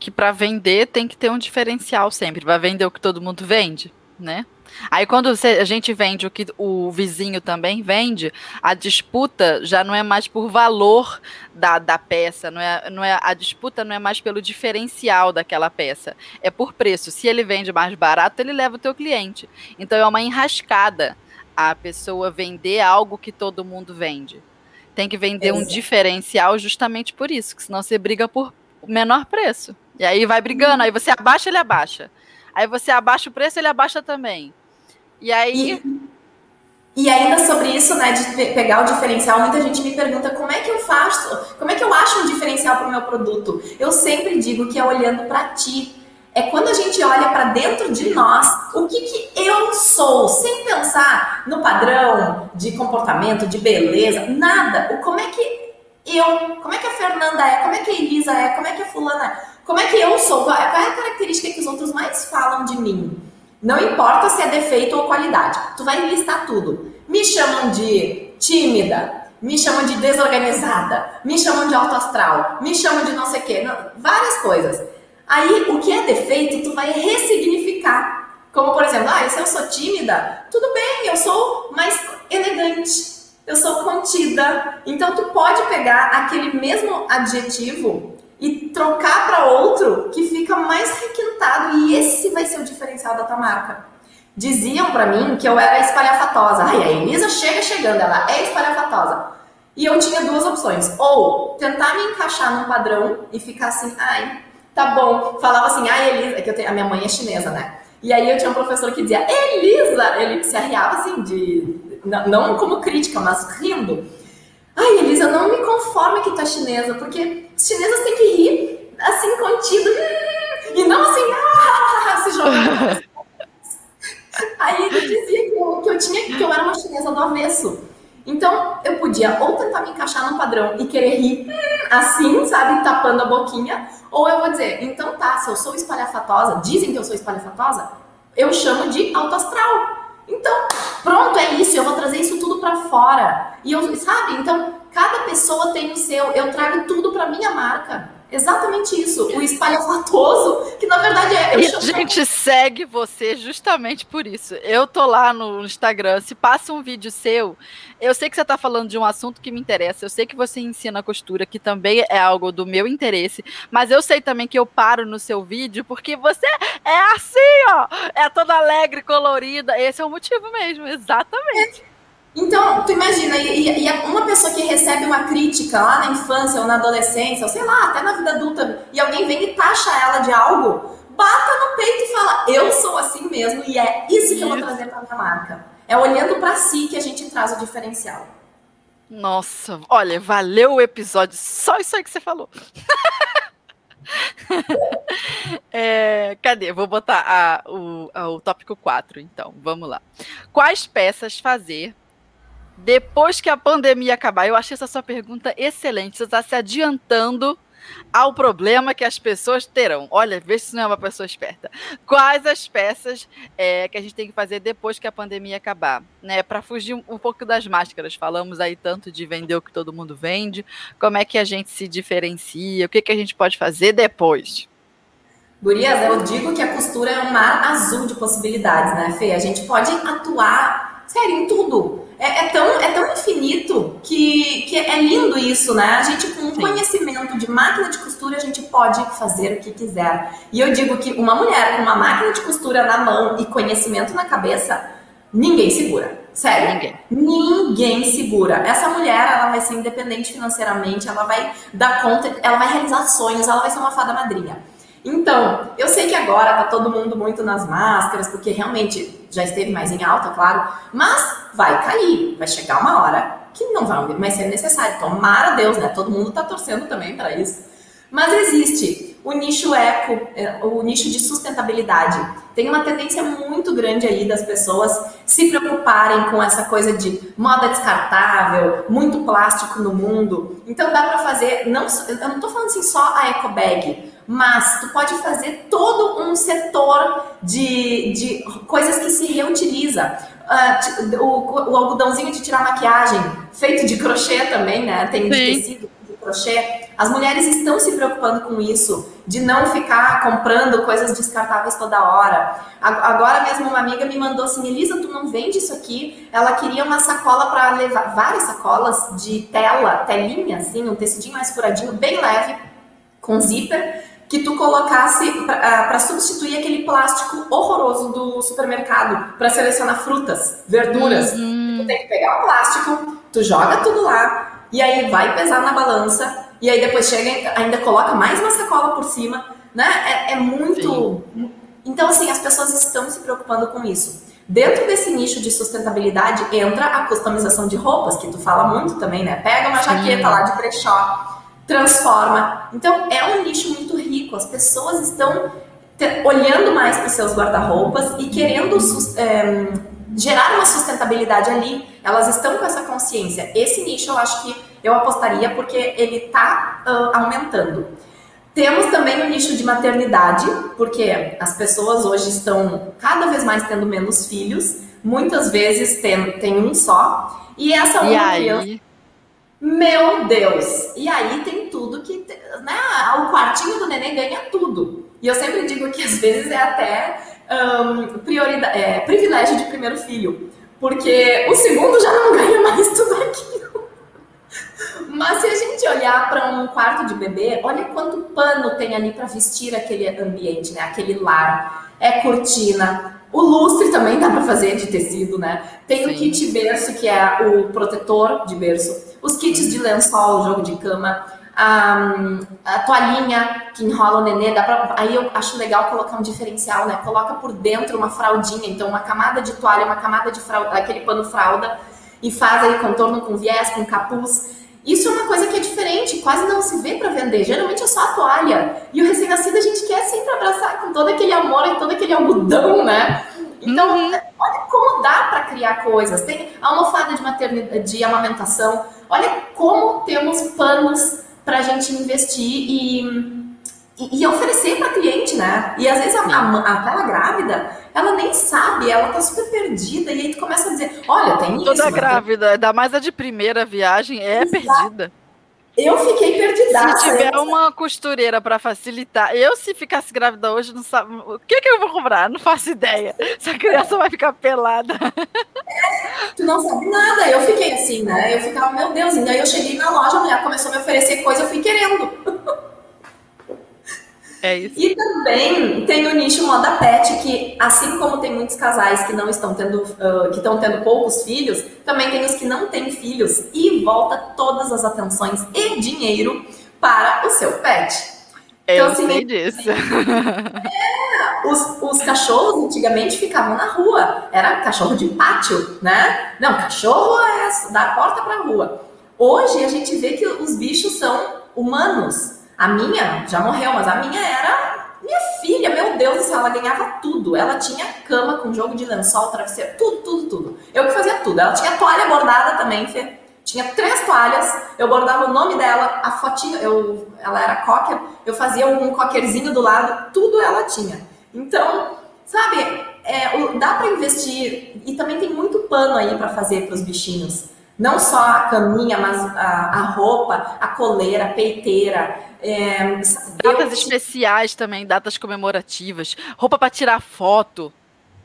que para vender tem que ter um diferencial sempre. Vai vender o que todo mundo vende, né? Aí quando você, a gente vende o que o vizinho também vende, a disputa já não é mais por valor da, da peça, não é, não é, a disputa não é mais pelo diferencial daquela peça, é por preço. Se ele vende mais barato, ele leva o teu cliente. Então é uma enrascada a pessoa vender algo que todo mundo vende. Tem que vender Exato. um diferencial justamente por isso, que senão você briga por menor preço. E aí vai brigando, aí você abaixa, ele abaixa. Aí você abaixa o preço, ele abaixa também. E aí. E, e ainda sobre isso, né, de pegar o diferencial, muita gente me pergunta como é que eu faço, como é que eu acho um diferencial para o meu produto. Eu sempre digo que é olhando para ti. É quando a gente olha para dentro de nós, o que, que eu sou, sem pensar no padrão de comportamento, de beleza, nada. O como é que eu, como é que a Fernanda é, como é que a Elisa é, como é que a fulana é. Como é que eu sou? Qual é, é a característica que os outros mais falam de mim? Não importa se é defeito ou qualidade. Tu vai listar tudo. Me chamam de tímida, me chamam de desorganizada, me chamam de alto astral, me chamam de não sei o quê, várias coisas. Aí, o que é defeito, tu vai ressignificar. Como, por exemplo, ah, se eu sou tímida, tudo bem, eu sou mais elegante, eu sou contida. Então, tu pode pegar aquele mesmo adjetivo e trocar para outro que fica mais requintado e esse vai ser o diferencial da tua marca. Diziam para mim que eu era espalhafatosa. Ai, a Elisa chega chegando, ela é espalhafatosa. E eu tinha duas opções. Ou tentar me encaixar num padrão e ficar assim, ai, tá bom. Falava assim, ai, Elisa, é que eu tenho, a minha mãe é chinesa, né? E aí eu tinha um professor que dizia, Elisa! Ele se arriava assim, de. Não como crítica, mas rindo. Ai, Elisa, não me conforme que tu é chinesa, porque os chineses têm que rir assim, contido. E não assim, ah, se jogando. Aí ele dizia que eu, que eu tinha que eu era uma chinesa do avesso. Então, eu podia ou tentar me encaixar no padrão e querer rir assim, sabe, tapando a boquinha, ou eu vou dizer, então tá, se eu sou espalhafatosa, dizem que eu sou espalhafatosa, eu chamo de autoastral. Então, pronto, é isso, eu vou trazer isso tudo para fora. E eu, sabe? Então, cada pessoa tem o seu, eu trago tudo para minha marca. Exatamente isso, o espalhafatoso, que na verdade é. e a gente segue você justamente por isso. Eu tô lá no Instagram, se passa um vídeo seu, eu sei que você tá falando de um assunto que me interessa, eu sei que você ensina costura, que também é algo do meu interesse, mas eu sei também que eu paro no seu vídeo porque você é assim, ó, é toda alegre, colorida, esse é o motivo mesmo, exatamente. É. Então, tu imagina, e, e, uma pessoa que recebe uma crítica lá na infância ou na adolescência, ou sei lá, até na vida adulta, e alguém vem e taxa ela de algo, bata no peito e fala, eu sou assim mesmo, e é isso que eu vou trazer para minha marca. É olhando para si que a gente traz o diferencial. Nossa, olha, valeu o episódio, só isso aí que você falou. é, cadê? Vou botar a, o, a, o tópico 4, então. Vamos lá. Quais peças fazer depois que a pandemia acabar, eu achei essa sua pergunta excelente. Você está se adiantando ao problema que as pessoas terão. Olha, vê se não é uma pessoa esperta. Quais as peças é, que a gente tem que fazer depois que a pandemia acabar? Né, Para fugir um, um, pouco das máscaras. Falamos aí tanto de vender o que todo mundo vende. Como é que a gente se diferencia? O que, que a gente pode fazer depois? Gurias, eu digo que a costura é um mar azul de possibilidades, né, Fê? A gente pode atuar, sério, em tudo é, é, tão, é tão infinito que, que é lindo isso, né? A gente, com Sim. conhecimento de máquina de costura, a gente pode fazer o que quiser. E eu digo que uma mulher com uma máquina de costura na mão e conhecimento na cabeça, ninguém segura. Sério, ninguém. ninguém segura. Essa mulher, ela vai ser independente financeiramente, ela vai dar conta, ela vai realizar sonhos, ela vai ser uma fada madrinha. Então, eu sei que agora tá todo mundo muito nas máscaras, porque realmente já esteve mais em alta, claro, mas vai cair, vai chegar uma hora que não vai mais ser necessário. Tomara Deus, né? Todo mundo tá torcendo também para isso. Mas existe o nicho eco, é, o nicho de sustentabilidade. Tem uma tendência muito grande aí das pessoas se preocuparem com essa coisa de moda descartável, muito plástico no mundo. Então dá para fazer, não, eu não tô falando assim só a eco bag, mas tu pode fazer todo um setor de, de coisas que se reutiliza. Uh, o, o, algodãozinho de tirar maquiagem, feito de crochê também, né? Tem de tecido de crochê. As mulheres estão se preocupando com isso, de não ficar comprando coisas descartáveis toda hora. Agora mesmo uma amiga me mandou assim, Elisa, tu não vende isso aqui? Ela queria uma sacola para levar, várias sacolas de tela, telinha, assim, um tecidinho mais furadinho, bem leve, com zíper, que tu colocasse para ah, substituir aquele plástico horroroso do supermercado para selecionar frutas, verduras. Uhum. Tu tem que pegar o plástico, tu joga tudo lá e aí vai pesar na balança e aí depois chega ainda coloca mais uma sacola por cima, né? É, é muito. Sim. Então assim as pessoas estão se preocupando com isso. Dentro desse nicho de sustentabilidade entra a customização de roupas, que tu fala muito também, né? Pega uma Sim. jaqueta lá de brechó transforma. Então, é um nicho muito rico. As pessoas estão olhando mais para os seus guarda-roupas e querendo é, gerar uma sustentabilidade ali. Elas estão com essa consciência. Esse nicho eu acho que eu apostaria porque ele está uh, aumentando. Temos também o nicho de maternidade, porque as pessoas hoje estão cada vez mais tendo menos filhos, muitas vezes tem, tem um só. E essa uma e criança. Meu Deus! E aí tem tudo que. Né? O quartinho do neném ganha tudo. E eu sempre digo que às vezes é até um, prioridade, é, privilégio de primeiro filho. Porque o segundo já não ganha mais tudo aquilo. Mas se a gente olhar para um quarto de bebê, olha quanto pano tem ali para vestir aquele ambiente, né? Aquele lar. É cortina, o lustre também dá para fazer de tecido, né? Tem Sim. o kit berço, que é o protetor de berço. Os kits de lençol, jogo de cama. A, a toalhinha que enrola o nenê. Dá pra, aí eu acho legal colocar um diferencial, né? Coloca por dentro uma fraldinha. Então, uma camada de toalha, uma camada de fralda, aquele pano fralda. E faz aí contorno com viés, com capuz. Isso é uma coisa que é diferente, quase não se vê para vender. Geralmente é só a toalha. E o recém-nascido a gente quer sempre abraçar com todo aquele amor e todo aquele algodão, né? Então, uhum. olha como dá para criar coisas. Tem a almofada de maternidade, de amamentação. Olha como temos panos para a gente investir e e, oferecer para cliente, né? E às vezes a, a, aquela grávida, ela nem sabe, ela tá super perdida, e aí tu começa a dizer, olha, tem Toda isso. Toda grávida, ainda mais a de primeira viagem, é Exato. perdida. Eu fiquei perdida. Se tiver uma costureira para facilitar, eu se ficasse grávida hoje, não sabe o que, que eu vou comprar, não faço ideia. Essa criança vai ficar pelada. É, tu não sabe nada. Eu fiquei assim, né? Eu ficava, meu Deus, e daí eu cheguei na loja, a mulher começou a me oferecer coisa, eu fui querendo. É isso. E também tem o nicho moda pet, que assim como tem muitos casais que não estão tendo, uh, que estão tendo poucos filhos, também tem os que não têm filhos e volta todas as atenções e dinheiro para o seu pet. Então, Eu assim, sei disso. É, os, os cachorros antigamente ficavam na rua. Era cachorro de pátio, né? Não, cachorro é da porta para a rua. Hoje a gente vê que os bichos são humanos. A minha já morreu, mas a minha era minha filha, meu Deus do céu, ela ganhava tudo. Ela tinha cama com jogo de lençol, travesseiro, tudo, tudo, tudo. Eu que fazia tudo. Ela tinha toalha bordada também, Fê. Tinha três toalhas, eu bordava o nome dela, a fotinha, eu, ela era cocker, eu fazia um cockerzinho do lado, tudo ela tinha. Então, sabe, é, dá para investir e também tem muito pano aí para fazer para os bichinhos. Não só a caminha, mas a, a roupa, a coleira, a peiteira. É, datas eu... especiais também, datas comemorativas, roupa para tirar foto.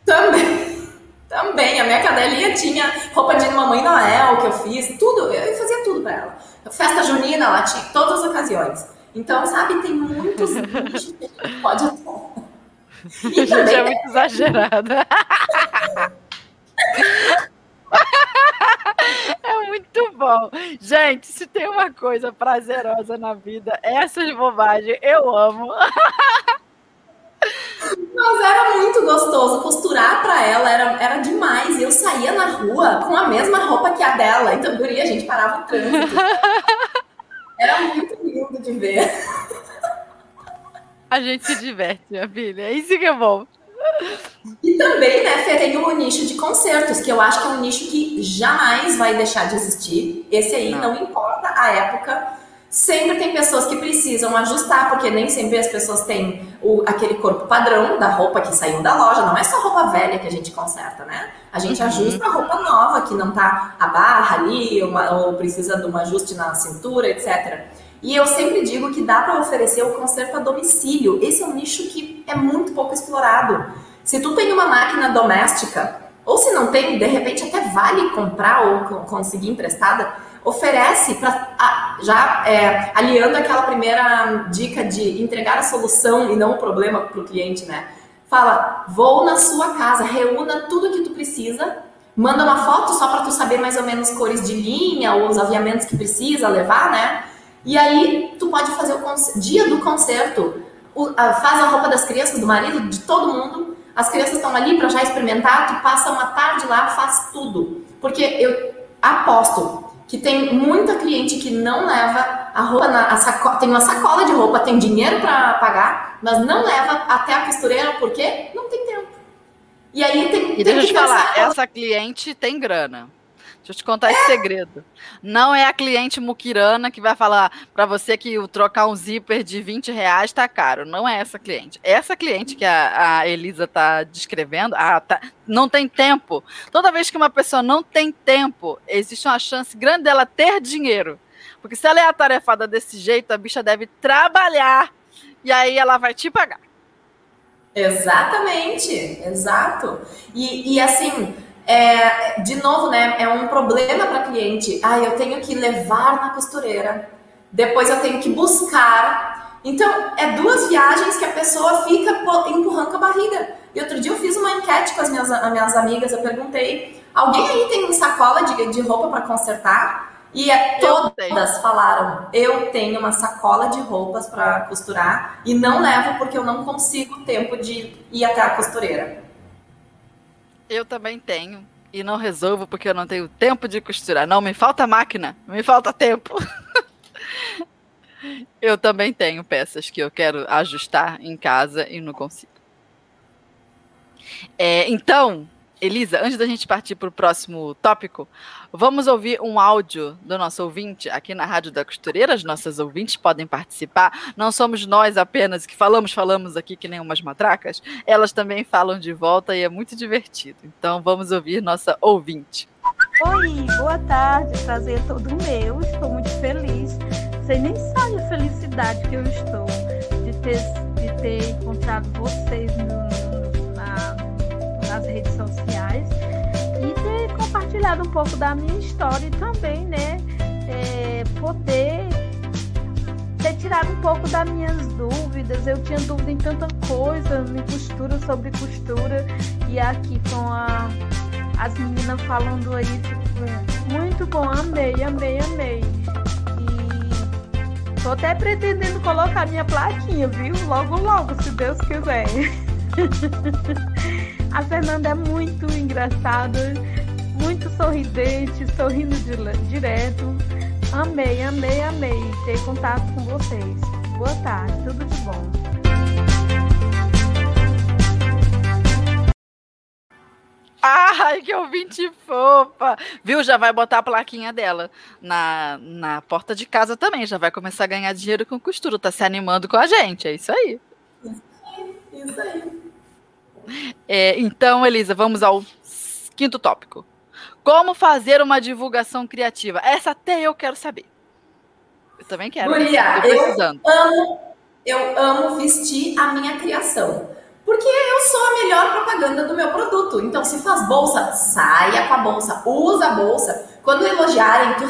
Também. Também, a minha cadelinha tinha roupa de Mamãe Noel que eu fiz, tudo, eu fazia tudo para ela. Festa junina, ela tinha todas as ocasiões. Então, sabe, tem muitos que a gente pode atuar. E a gente é muito exagerada. É muito bom. Gente, se tem uma coisa prazerosa na vida, essas bobagens eu amo. Mas era muito gostoso. Costurar para ela era, era demais. Eu saía na rua com a mesma roupa que a dela. Então, guria, a gente parava o trânsito. Era muito lindo de ver. A gente se diverte, minha filha. Isso que é bom. E também, né, Fê, tem o nicho de concertos, que eu acho que é um nicho que jamais vai deixar de existir. Esse aí, não, não importa a época, sempre tem pessoas que precisam ajustar, porque nem sempre as pessoas têm o, aquele corpo padrão da roupa que saiu da loja, não é só roupa velha que a gente conserta, né? A gente uhum. ajusta a roupa nova, que não tá a barra ali, uma, ou precisa de um ajuste na cintura, etc. E eu sempre digo que dá para oferecer o conserto a domicílio. Esse é um nicho que é muito pouco explorado. Se tu tem uma máquina doméstica, ou se não tem, de repente até vale comprar ou conseguir emprestada, oferece para já é, aliando aquela primeira dica de entregar a solução e não o problema para o cliente, né? Fala, vou na sua casa, reúna tudo que tu precisa, manda uma foto só para tu saber mais ou menos cores de linha ou os aviamentos que precisa levar, né? E aí tu pode fazer o dia do concerto, o, a, faz a roupa das crianças, do marido, de todo mundo. As crianças estão ali para já experimentar, tu passa uma tarde lá, faz tudo. Porque eu aposto que tem muita cliente que não leva a roupa na a saco, tem uma sacola de roupa, tem dinheiro para pagar, mas não leva até a costureira porque não tem tempo. E aí tem, e tem deixa eu te falar, essa cliente tem grana. Deixa eu te contar esse segredo. Não é a cliente muquirana que vai falar para você que o trocar um zíper de 20 reais tá caro. Não é essa cliente. Essa cliente que a, a Elisa tá descrevendo, ah, tá, não tem tempo. Toda vez que uma pessoa não tem tempo, existe uma chance grande dela ter dinheiro. Porque se ela é atarefada desse jeito, a bicha deve trabalhar e aí ela vai te pagar. Exatamente, exato. E, e assim, é, de novo, né? É um problema para cliente. Ah, eu tenho que levar na costureira, depois eu tenho que buscar. Então, é duas viagens que a pessoa fica empurrando a barriga. E outro dia eu fiz uma enquete com as minhas, as minhas amigas, eu perguntei: alguém aí tem sacola de, de roupa para consertar? E é, todas falaram: eu tenho uma sacola de roupas para costurar e não levo porque eu não consigo tempo de ir até a costureira. Eu também tenho. E não resolvo porque eu não tenho tempo de costurar. Não, me falta máquina, me falta tempo. eu também tenho peças que eu quero ajustar em casa e não consigo. É, então, Elisa, antes da gente partir para o próximo tópico, vamos ouvir um áudio do nosso ouvinte aqui na Rádio da Costureira. As nossas ouvintes podem participar. Não somos nós apenas que falamos, falamos aqui que nem umas matracas. Elas também falam de volta e é muito divertido. Então vamos ouvir nossa ouvinte. Oi, boa tarde. Prazer é todo meu. Estou muito feliz. Você nem sabe a felicidade que eu estou de ter, de ter encontrado vocês no, nas redes sociais e ter compartilhado um pouco da minha história e também, né, é, poder ter tirado um pouco das minhas dúvidas. Eu tinha dúvida em tanta coisa, em costura, sobre costura, e aqui com a, as meninas falando aí, muito bom, amei, amei, amei. Tô até pretendendo colocar minha plaquinha, viu? Logo, logo, se Deus quiser. A Fernanda é muito engraçada, muito sorridente, sorrindo direto. Amei, amei, amei ter contato com vocês. Boa tarde, tudo de bom. Ai, que ouvinte fofa! Viu? Já vai botar a plaquinha dela na, na porta de casa também. Já vai começar a ganhar dinheiro com costura. Tá se animando com a gente. É isso aí. Isso aí. Isso aí. É, então, Elisa, vamos ao quinto tópico. Como fazer uma divulgação criativa? Essa até eu quero saber. Eu também quero. Guria, eu amo, eu amo vestir a minha criação. Porque eu sou a melhor propaganda do meu produto. Então, se faz bolsa, saia com a bolsa, usa a bolsa. Quando elogiarem, tu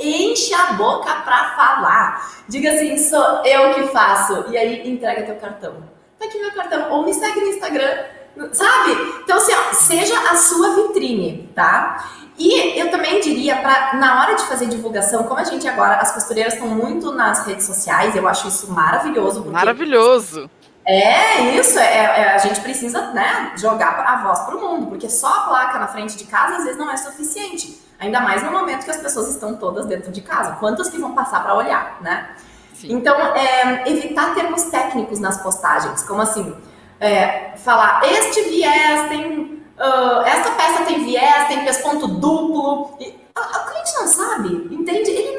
enche a boca para falar. Diga assim, sou eu que faço. E aí, entrega teu cartão. Tá aqui meu cartão. Ou me segue no Instagram Sabe? Então, assim, ó, seja a sua vitrine, tá? E eu também diria, para na hora de fazer divulgação, como a gente agora, as costureiras estão muito nas redes sociais, eu acho isso maravilhoso. Maravilhoso. É isso, é, é, a gente precisa né, jogar a voz para o mundo, porque só a placa na frente de casa às vezes não é suficiente. Ainda mais no momento que as pessoas estão todas dentro de casa. Quantas que vão passar para olhar, né? Sim. Então, é, evitar termos técnicos nas postagens, como assim, é, falar este viés tem. Uh, essa peça tem viés, tem pesponto duplo. E a, a cliente não sabe, entende? Ele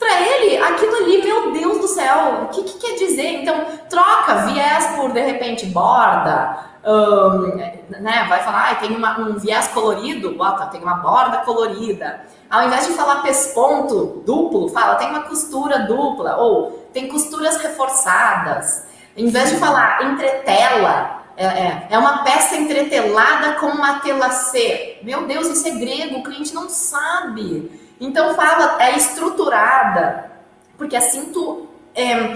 para ele, aquilo ali, meu Deus do céu, o que, que quer dizer? Então, troca viés por, de repente, borda, um, né? Vai falar, ah, tem uma, um viés colorido, bota, tem uma borda colorida. Ao invés de falar pesponto duplo, fala, tem uma costura dupla, ou tem costuras reforçadas. Em vez de falar entretela, é, é, é, uma peça entretelada com uma tela C. Meu Deus, isso é grego, o cliente não sabe. Então fala, é estruturada, porque assim tu é,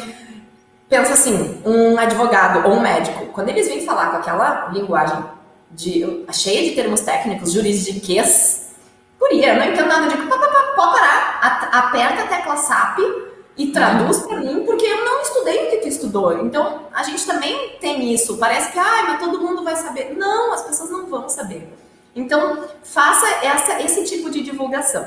pensa assim, um advogado ou um médico, quando eles vêm falar com aquela linguagem de, cheia de termos técnicos, juridiquês, guria, não entendo nada de pode parar, aperta a tecla SAP e traduz para mim, porque eu não estudei o que tu estudou. Então, a gente também tem isso. Parece que, ah, mas todo mundo vai saber. Não, as pessoas não vão saber. Então, faça essa, esse tipo de divulgação.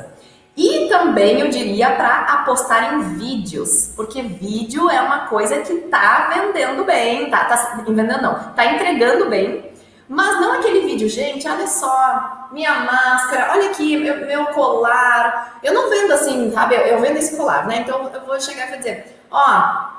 E também eu diria para apostar em vídeos, porque vídeo é uma coisa que tá vendendo bem, tá, tá vendendo não, tá entregando bem. Mas não aquele vídeo, gente, olha só, minha máscara, olha aqui, meu, meu colar. Eu não vendo assim, sabe? Eu, eu, vendo esse colar, né? Então eu vou chegar e dizer, ó,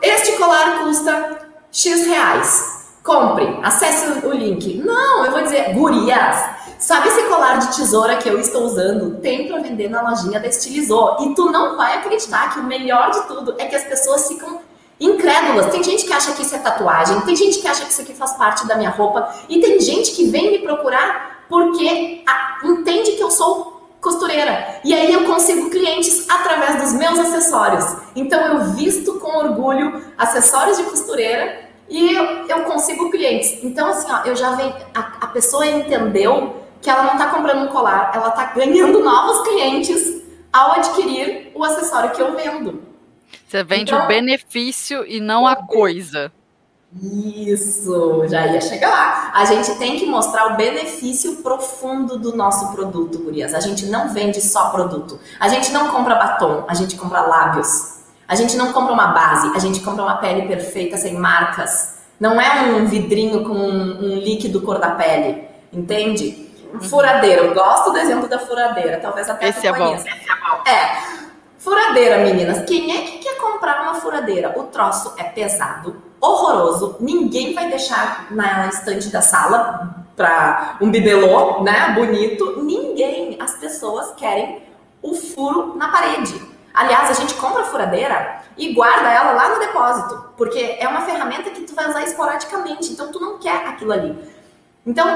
este colar custa X reais. Compre, acesse o link. Não, eu vou dizer, gurias, Sabe esse colar de tesoura que eu estou usando? Tem para vender na lojinha da Estilizou. E tu não vai acreditar que o melhor de tudo é que as pessoas ficam incrédulas. Tem gente que acha que isso é tatuagem, tem gente que acha que isso aqui faz parte da minha roupa, e tem gente que vem me procurar porque entende que eu sou costureira. E aí eu consigo clientes através dos meus acessórios. Então eu visto com orgulho acessórios de costureira e eu, eu consigo clientes. Então, assim, ó, eu já. A, a pessoa entendeu que ela não está comprando um colar, ela está ganhando novos clientes ao adquirir o acessório que eu vendo. Você vende então, o benefício e não a coisa. Isso, já ia chegar lá. A gente tem que mostrar o benefício profundo do nosso produto, Gurias. A gente não vende só produto. A gente não compra batom, a gente compra lábios. A gente não compra uma base, a gente compra uma pele perfeita, sem marcas. Não é um vidrinho com um, um líquido cor da pele, entende? Uhum. Furadeira, eu gosto do exemplo da furadeira, talvez até Esse é é bom. É, Furadeira, meninas. Quem é que quer comprar uma furadeira? O troço é pesado, horroroso. Ninguém vai deixar na estante da sala para um bibelô, né? Bonito. Ninguém. As pessoas querem o furo na parede. Aliás, a gente compra a furadeira e guarda ela lá no depósito, porque é uma ferramenta que tu vai usar esporadicamente, então tu não quer aquilo ali. Então,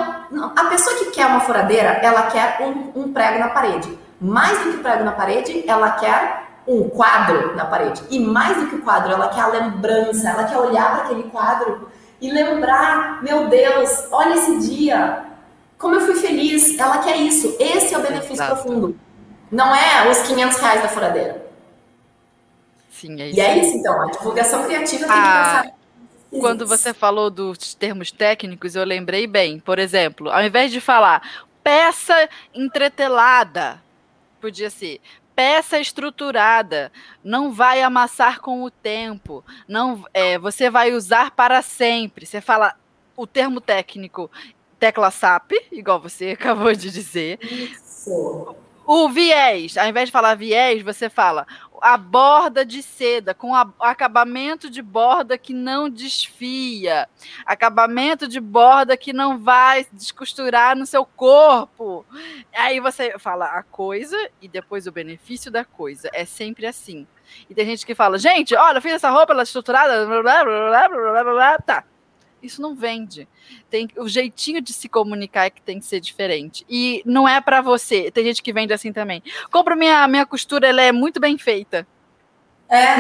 a pessoa que quer uma furadeira, ela quer um, um prego na parede. Mais do que prego na parede, ela quer um quadro na parede. E mais do que o quadro, ela quer a lembrança, ela quer olhar para aquele quadro e lembrar, meu Deus, olha esse dia, como eu fui feliz. Ela quer isso. Esse é o benefício Exato. profundo. Não é os 500 reais da furadeira. Sim, é isso. E é isso, então. A divulgação criativa tem ah. que pensar quando você falou dos termos técnicos, eu lembrei bem. Por exemplo, ao invés de falar peça entretelada, podia ser peça estruturada, não vai amassar com o tempo, não, é, você vai usar para sempre. Você fala o termo técnico tecla SAP, igual você acabou de dizer. Isso. O viés, ao invés de falar viés, você fala a borda de seda, com a, acabamento de borda que não desfia, acabamento de borda que não vai descosturar no seu corpo. Aí você fala a coisa e depois o benefício da coisa. É sempre assim. E tem gente que fala, gente, olha, fiz essa roupa, ela é estruturada, blá, blá, blá, blá, blá, blá, tá. Isso não vende. Tem o jeitinho de se comunicar é que tem que ser diferente. E não é para você. Tem gente que vende assim também. Compra minha minha costura, ela é muito bem feita. É.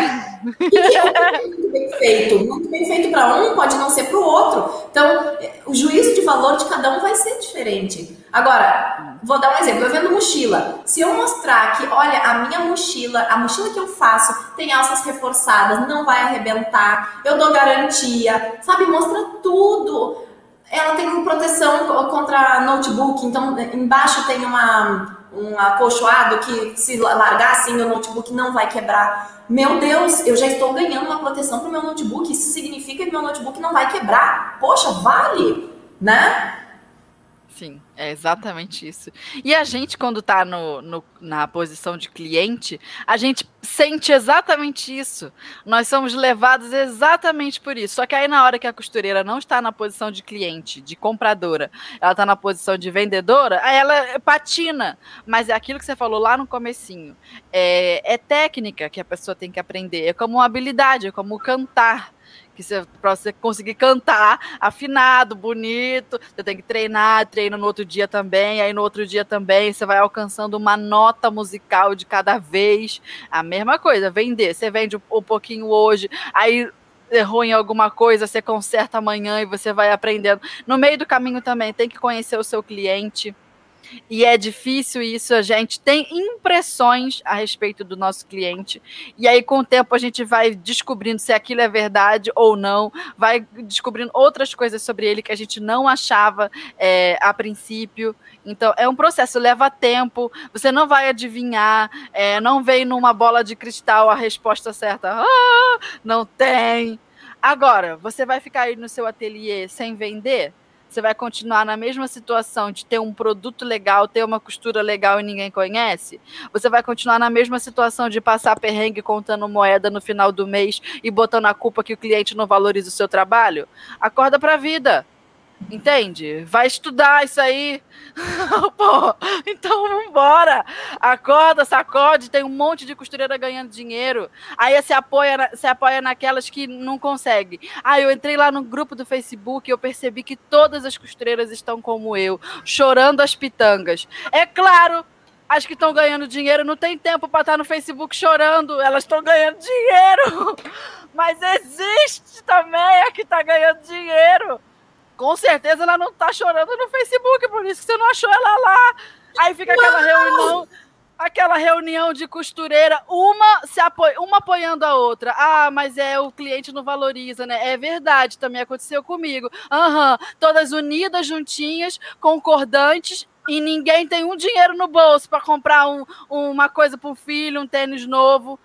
E que é muito bem feito. Muito bem feito para um pode não ser para o outro. Então, o juízo de valor de cada um vai ser diferente. Agora, vou dar um exemplo. Eu vendo mochila. Se eu mostrar que, olha, a minha mochila, a mochila que eu faço tem alças reforçadas, não vai arrebentar, eu dou garantia, sabe? Mostra tudo. Ela tem proteção contra notebook, então embaixo tem uma um acolchoado que se largar assim meu notebook não vai quebrar. Meu Deus, eu já estou ganhando uma proteção para o meu notebook. Isso significa que meu notebook não vai quebrar. Poxa, vale, né? Sim, é exatamente isso. E a gente, quando está no, no, na posição de cliente, a gente sente exatamente isso. Nós somos levados exatamente por isso. Só que aí, na hora que a costureira não está na posição de cliente, de compradora, ela está na posição de vendedora, aí ela patina. Mas é aquilo que você falou lá no comecinho. É, é técnica que a pessoa tem que aprender. É como uma habilidade, é como cantar que você, para você conseguir cantar afinado, bonito, você tem que treinar, treina no outro dia também, aí no outro dia também você vai alcançando uma nota musical de cada vez. A mesma coisa, vender, você vende um pouquinho hoje, aí errou em alguma coisa, você conserta amanhã e você vai aprendendo. No meio do caminho também tem que conhecer o seu cliente e é difícil isso, a gente tem impressões a respeito do nosso cliente, e aí com o tempo a gente vai descobrindo se aquilo é verdade ou não, vai descobrindo outras coisas sobre ele que a gente não achava é, a princípio. Então é um processo, leva tempo, você não vai adivinhar, é, não vem numa bola de cristal a resposta certa, ah, não tem. Agora, você vai ficar aí no seu ateliê sem vender? Você vai continuar na mesma situação de ter um produto legal, ter uma costura legal e ninguém conhece? Você vai continuar na mesma situação de passar perrengue contando moeda no final do mês e botando a culpa que o cliente não valoriza o seu trabalho? Acorda para a vida. Entende? Vai estudar isso aí. Pô, então vambora. Acorda, sacode, tem um monte de costureira ganhando dinheiro. Aí você apoia, você apoia naquelas que não consegue. Aí eu entrei lá no grupo do Facebook e eu percebi que todas as costureiras estão como eu, chorando as pitangas. É claro, as que estão ganhando dinheiro não tem tempo para estar no Facebook chorando, elas estão ganhando dinheiro. Mas existe também a que está ganhando dinheiro com certeza ela não tá chorando no Facebook, por isso que você não achou ela lá. Aí fica aquela reunião, aquela reunião de costureira, uma se apoia, uma apoiando a outra. Ah, mas é o cliente não valoriza, né? É verdade, também aconteceu comigo. Aham, uhum, todas unidas, juntinhas, concordantes e ninguém tem um dinheiro no bolso para comprar um, uma coisa para o filho, um tênis novo.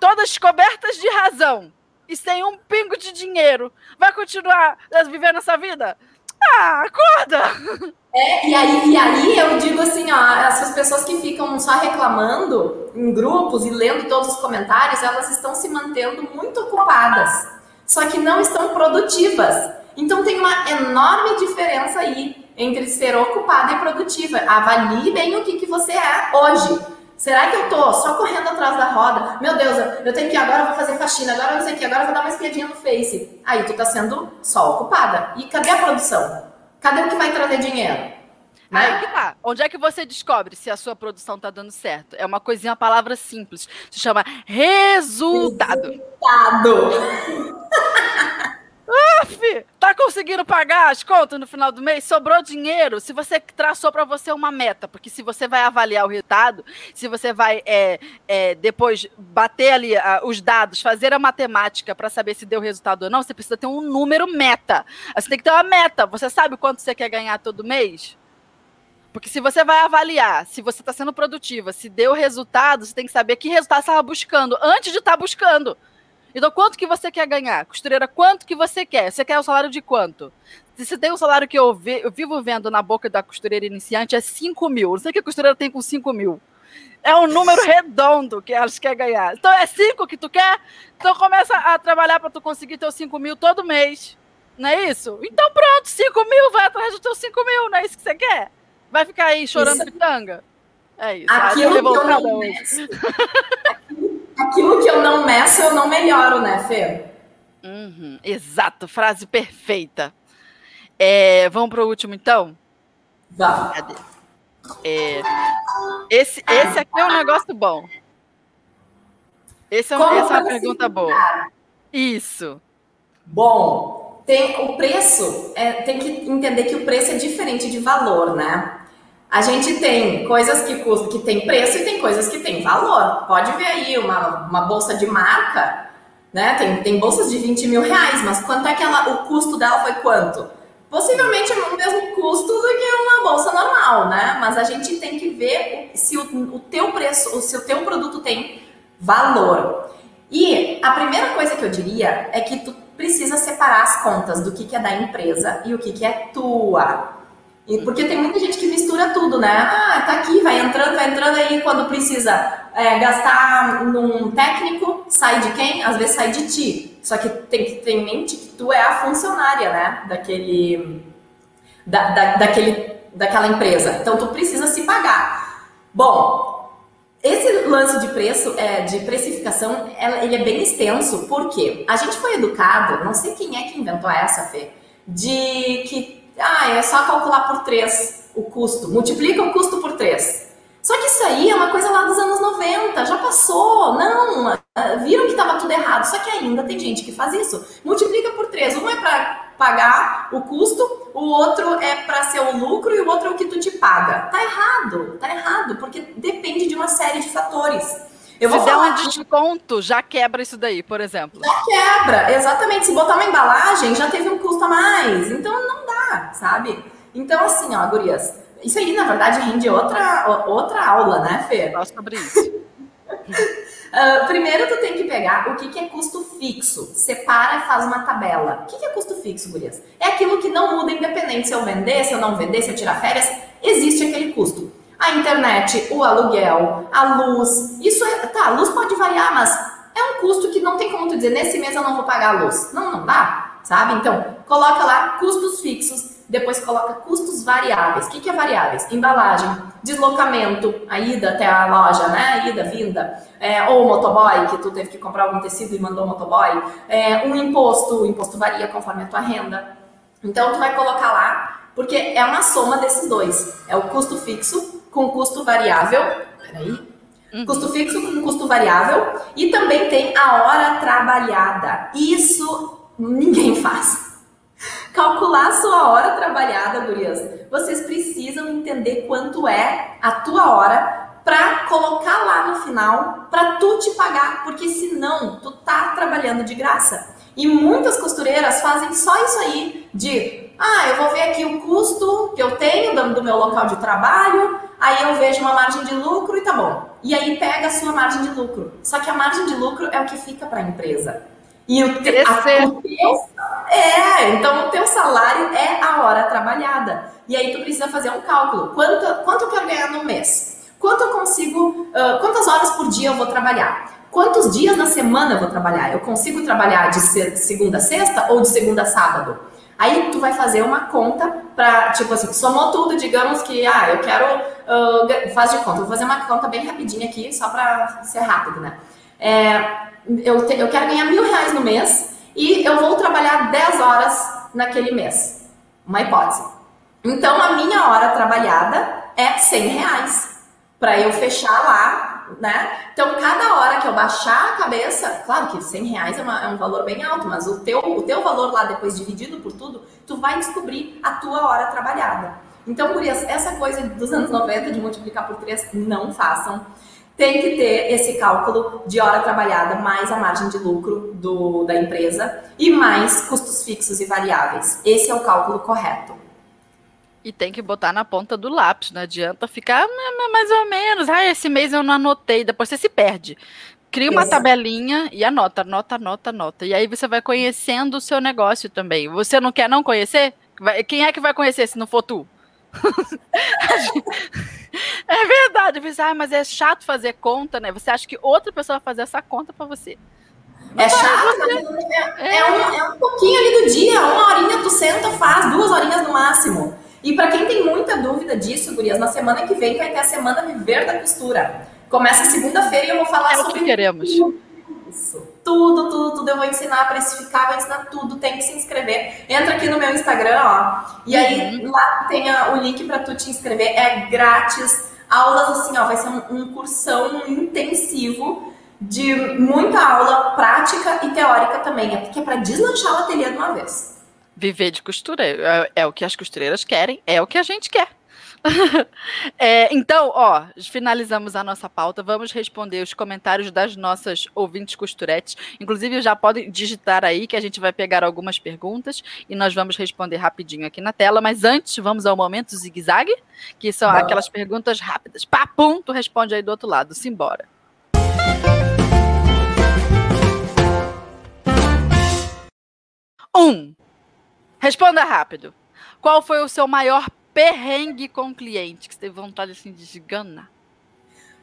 Todas cobertas de razão e sem um pingo de dinheiro, vai continuar vivendo essa vida? Ah, acorda! É, e aí, e aí eu digo assim, ó, essas pessoas que ficam só reclamando em grupos e lendo todos os comentários, elas estão se mantendo muito ocupadas, só que não estão produtivas. Então tem uma enorme diferença aí entre ser ocupada e produtiva. Avalie bem o que, que você é hoje. Será que eu tô só correndo atrás da roda? Meu Deus, eu tenho que ir agora, eu vou fazer faxina, agora não sei o que, agora eu vou dar uma espiadinha no Face. Aí tu tá sendo só ocupada. E cadê a produção? Cadê o que vai trazer dinheiro? Né? Aí que tá. Onde é que você descobre se a sua produção tá dando certo? É uma coisinha, uma palavra simples. Se chama resultado. Resultado. Uf, tá conseguindo pagar as contas no final do mês? Sobrou dinheiro? Se você traçou para você uma meta, porque se você vai avaliar o resultado, se você vai é, é, depois bater ali os dados, fazer a matemática para saber se deu resultado ou não, você precisa ter um número meta. Você tem que ter uma meta. Você sabe quanto você quer ganhar todo mês? Porque se você vai avaliar se você está sendo produtiva, se deu resultado, você tem que saber que resultado você estava buscando antes de estar tá buscando. Então, quanto que você quer ganhar? Costureira, quanto que você quer? Você quer o salário de quanto? Se você tem um salário que eu, vi, eu vivo vendo na boca da costureira iniciante, é 5 mil. Não sei o que a costureira tem com 5 mil. É um número redondo que elas querem ganhar. Então, é 5 que tu quer? Então, começa a trabalhar para tu conseguir teus 5 mil todo mês. Não é isso? Então, pronto, 5 mil, vai atrás dos teus 5 mil. Não é isso que você quer? Vai ficar aí chorando isso. pitanga? É isso. Aquilo que eu não aquilo que eu não meço, eu não melhoro, né, Fê? Uhum, exato, frase perfeita. É, vamos para o último, então? Vamos. É, esse, esse aqui é um negócio bom. Esse é um, essa é uma pergunta boa. Isso. Bom, tem o preço, é, tem que entender que o preço é diferente de valor, né? A gente tem coisas que, que tem preço e tem coisas que tem valor. Pode ver aí uma, uma bolsa de marca, né? Tem, tem bolsas de 20 mil reais, mas quanto é que ela, o custo dela foi quanto? Possivelmente é o mesmo custo do que uma bolsa normal, né? Mas a gente tem que ver se o, o teu preço, se o teu produto tem valor. E a primeira coisa que eu diria é que tu precisa separar as contas do que, que é da empresa e o que, que é tua. E porque tem muita gente que mistura tudo, né? Ah, tá aqui, vai entrando, vai entrando aí quando precisa é, gastar num técnico, sai de quem? Às vezes sai de ti. Só que tem que ter em mente que tu é a funcionária, né? Daquele, da, da, daquele, daquela empresa. Então tu precisa se pagar. Bom, esse lance de preço, é, de precificação, ele é bem extenso, porque a gente foi educado, não sei quem é que inventou essa, Fê, de que ah, é só calcular por 3 o custo, multiplica o custo por 3. Só que isso aí é uma coisa lá dos anos 90, já passou, não, viram que estava tudo errado, só que ainda tem gente que faz isso. Multiplica por 3, um é para pagar o custo, o outro é para ser o lucro e o outro é o que tu te paga. Tá errado, tá errado, porque depende de uma série de fatores. Eu Se der um desconto, já quebra isso daí, por exemplo. Já quebra, exatamente. Se botar uma embalagem, já teve um custo a mais. Então não sabe? Então, assim, ó, gurias, isso aí, na verdade, rende outra, outra aula, né, Fê? Fala sobre isso. uh, primeiro, tu tem que pegar o que, que é custo fixo. Separa e faz uma tabela. O que, que é custo fixo, gurias? É aquilo que não muda independente se eu vender, se eu não vender, se eu tirar férias. Existe aquele custo a internet, o aluguel, a luz. Isso é, tá, a luz pode variar, mas é um custo que não tem como tu dizer, nesse mês eu não vou pagar a luz. Não, não dá, sabe? Então, coloca lá custos fixos, depois coloca custos variáveis. O que, que é variáveis? Embalagem, deslocamento, a ida até a loja, né? A ida, vinda. É, ou motoboy, que tu teve que comprar algum tecido e mandou motoboy. É, um imposto, o imposto varia conforme a tua renda. Então, tu vai colocar lá, porque é uma soma desses dois. É o custo fixo com custo variável. Peraí. Uhum. Custo fixo com custo variável. E também tem a hora trabalhada. Isso ninguém faz. Calcular a sua hora trabalhada, gurias. Vocês precisam entender quanto é a tua hora para colocar lá no final para tu te pagar, porque senão tu tá trabalhando de graça. E muitas costureiras fazem só isso aí de, ah, eu vou ver aqui o custo que eu tenho do meu local de trabalho, aí eu vejo uma margem de lucro e tá bom. E aí pega a sua margem de lucro. Só que a margem de lucro é o que fica para a empresa. E o, te, a, o teu, é, então o teu salário é a hora trabalhada. E aí tu precisa fazer um cálculo. Quanto, quanto eu quero ganhar no mês? Quanto eu consigo, uh, quantas horas por dia eu vou trabalhar? Quantos dias na semana eu vou trabalhar? Eu consigo trabalhar de segunda a sexta ou de segunda a sábado? Aí tu vai fazer uma conta para, tipo assim, somou tudo, digamos que, ah, eu quero, uh, faz de conta, vou fazer uma conta bem rapidinha aqui, só para ser rápido, né? É, eu, te, eu quero ganhar mil reais no mês e eu vou trabalhar 10 horas naquele mês. Uma hipótese. Então, a minha hora trabalhada é 100 reais para eu fechar lá, né? Então, cada hora que eu baixar a cabeça, claro que 100 reais é, uma, é, um valor bem alto, mas o teu, o teu valor lá, depois dividido por tudo, tu vai descobrir a tua hora trabalhada. Então, Gurias, essa coisa dos anos 90 de multiplicar por 3, não façam tem que ter esse cálculo de hora trabalhada mais a margem de lucro do, da empresa e mais custos fixos e variáveis. Esse é o cálculo correto. E tem que botar na ponta do lápis, não adianta ficar mais ou menos. Ah, esse mês eu não anotei, depois você se perde. Cria uma Exato. tabelinha e anota, anota, anota, anota. E aí você vai conhecendo o seu negócio também. Você não quer não conhecer? Quem é que vai conhecer se não for tu? é verdade. Eu pensei, ah, mas é chato fazer conta, né? Você acha que outra pessoa vai fazer essa conta para você? É chato, é, é, um, é um pouquinho ali do dia, uma horinha tu senta, faz, duas horinhas no máximo. E para quem tem muita dúvida disso, Gurias, na semana que vem vai ter a Semana Viver da Costura. Começa segunda-feira e eu vou falar é sobre. O que queremos. Isso. Tudo, tudo, tudo. Eu vou ensinar a precificar, vou ensinar tudo. Tem que se inscrever. Entra aqui no meu Instagram, ó. E aí uhum. lá tem a, o link para tu te inscrever. É grátis. Aulas assim, ó. Vai ser um, um cursão intensivo de muita aula prática e teórica também. É porque é para deslanchar o ateliê de uma vez. Viver de costura é, é o que as costureiras querem, é o que a gente quer. é, então, ó, finalizamos a nossa pauta. Vamos responder os comentários das nossas ouvintes costuretes. Inclusive, já podem digitar aí que a gente vai pegar algumas perguntas e nós vamos responder rapidinho aqui na tela. Mas antes, vamos ao momento zigue-zague, que são aquelas perguntas rápidas. Papum, tu responde aí do outro lado. Simbora. Um. Responda rápido. Qual foi o seu maior perrengue com o cliente que você teve vontade assim de esganar?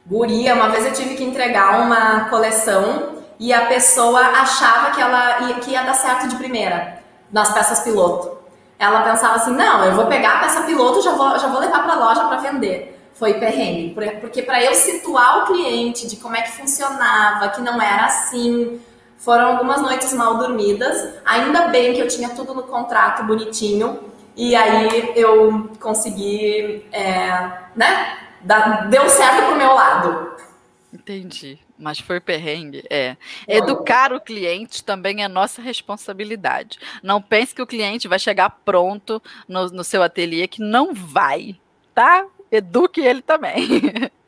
Guria, uma vez eu tive que entregar uma coleção e a pessoa achava que ela ia, que ia dar certo de primeira nas peças piloto. Ela pensava assim: não, eu vou pegar a peça piloto, já vou, já vou levar para a loja para vender. Foi perrengue, porque para eu situar o cliente de como é que funcionava, que não era assim, foram algumas noites mal dormidas. Ainda bem que eu tinha tudo no contrato bonitinho e aí eu consegui, é, né? deu certo pro meu lado. Entendi. Mas foi perrengue. É. Educar o cliente também é nossa responsabilidade. Não pense que o cliente vai chegar pronto no, no seu ateliê, que não vai, tá? Eduque ele também.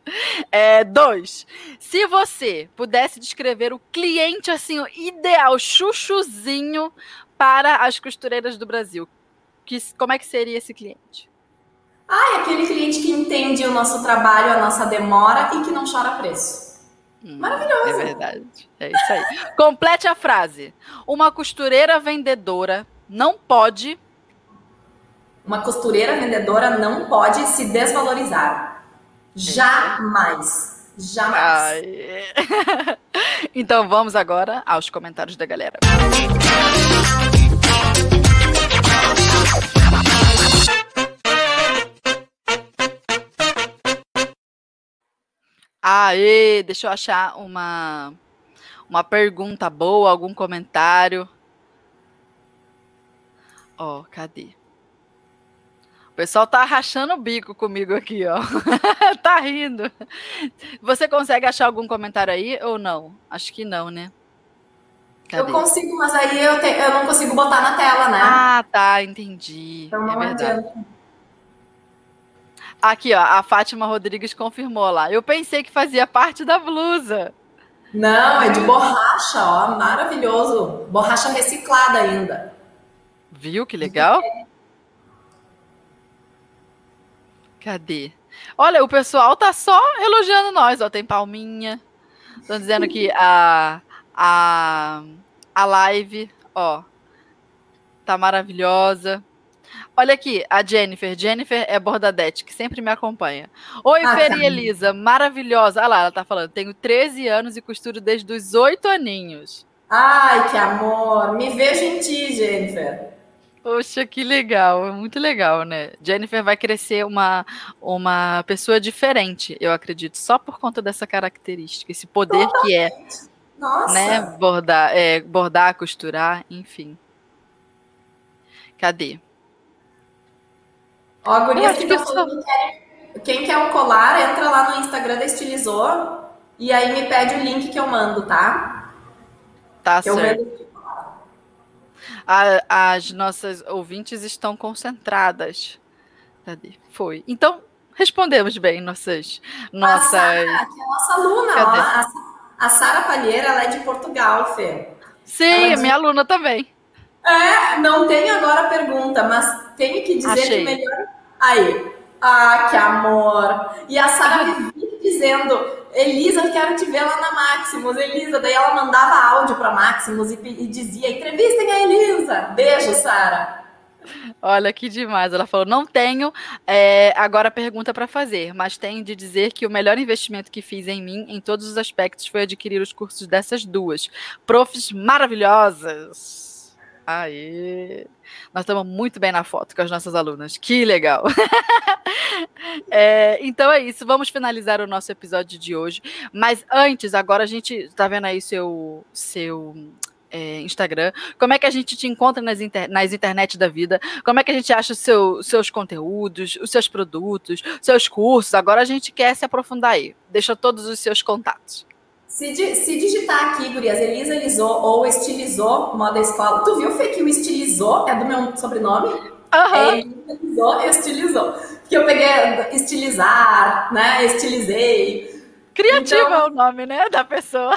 É, dois, se você pudesse descrever o cliente assim, o ideal, chuchuzinho para as costureiras do Brasil, que, como é que seria esse cliente? Ah, é aquele cliente que entende o nosso trabalho, a nossa demora e que não chora preço. Hum, Maravilhoso. É verdade. É isso aí. Complete a frase. Uma costureira vendedora não pode. Uma costureira vendedora não pode se desvalorizar. Jamais. Jamais. então vamos agora aos comentários da galera. Aê, deixa eu achar uma, uma pergunta boa, algum comentário. Ó, oh, cadê? O pessoal tá rachando o bico comigo aqui, ó. tá rindo. Você consegue achar algum comentário aí ou não? Acho que não, né? Cadê? Eu consigo, mas aí eu, te, eu não consigo botar na tela, né? Ah, tá, entendi. Então, é verdade. Adianta. Aqui, ó, a Fátima Rodrigues confirmou lá. Eu pensei que fazia parte da blusa. Não, é de borracha, ó, maravilhoso. Borracha reciclada ainda. Viu que legal? Cadê? Olha, o pessoal tá só elogiando nós, ó. Tem palminha. Estão dizendo que a, a, a live, ó, tá maravilhosa. Olha aqui, a Jennifer. Jennifer é bordadete, que sempre me acompanha. Oi, ah, Fer tá. Elisa, maravilhosa. Olha lá, ela tá falando. Tenho 13 anos e costuro desde os 8 aninhos. Ai, que amor. Me vejo em ti, Jennifer. Poxa, que legal, muito legal, né? Jennifer vai crescer uma, uma pessoa diferente, eu acredito, só por conta dessa característica, esse poder Totalmente. que é, Nossa. né? Bordar, é, bordar, costurar, enfim. Cadê? Ó, a guria que tá falando que quem quer um colar, entra lá no Instagram da Estilizou e aí me pede o link que eu mando, tá? Tá que certo. A, as nossas ouvintes estão concentradas. Cadê? Foi. Então, respondemos bem nossas. nossas... A Sarah, que é a nossa aluna, Cadê? ó. A, Sara Palheira, ela é de Portugal, Fê. Sim, é minha aluna também. É, não tem agora a pergunta, mas tenho que dizer Achei. que melhor Aí, ah, que amor. E a Sara vivia dizendo, Elisa, quero te ver lá na Maximus, Elisa. Daí ela mandava áudio para Maximus e, e dizia, entrevistem a Elisa. Beijo, Sara. Olha que demais. Ela falou: não tenho é, agora pergunta para fazer, mas tenho de dizer que o melhor investimento que fiz em mim, em todos os aspectos, foi adquirir os cursos dessas duas. Profs maravilhosas. Aê! Nós estamos muito bem na foto com as nossas alunas. Que legal! é, então é isso. Vamos finalizar o nosso episódio de hoje. Mas antes, agora a gente está vendo aí seu seu é, Instagram. Como é que a gente te encontra nas, inter, nas internet da vida? Como é que a gente acha seu, seus conteúdos, os seus produtos, seus cursos? Agora a gente quer se aprofundar aí. Deixa todos os seus contatos. Se, se digitar aqui, Gurias, Elisa Elisou ou Estilizou Moda Escola, tu viu, Fê, que o Estilizou é do meu sobrenome? Aham. Uhum. É Elisou, Estilizou. Que eu peguei estilizar, né? Estilizei. Criativo então, é o nome, né, da pessoa.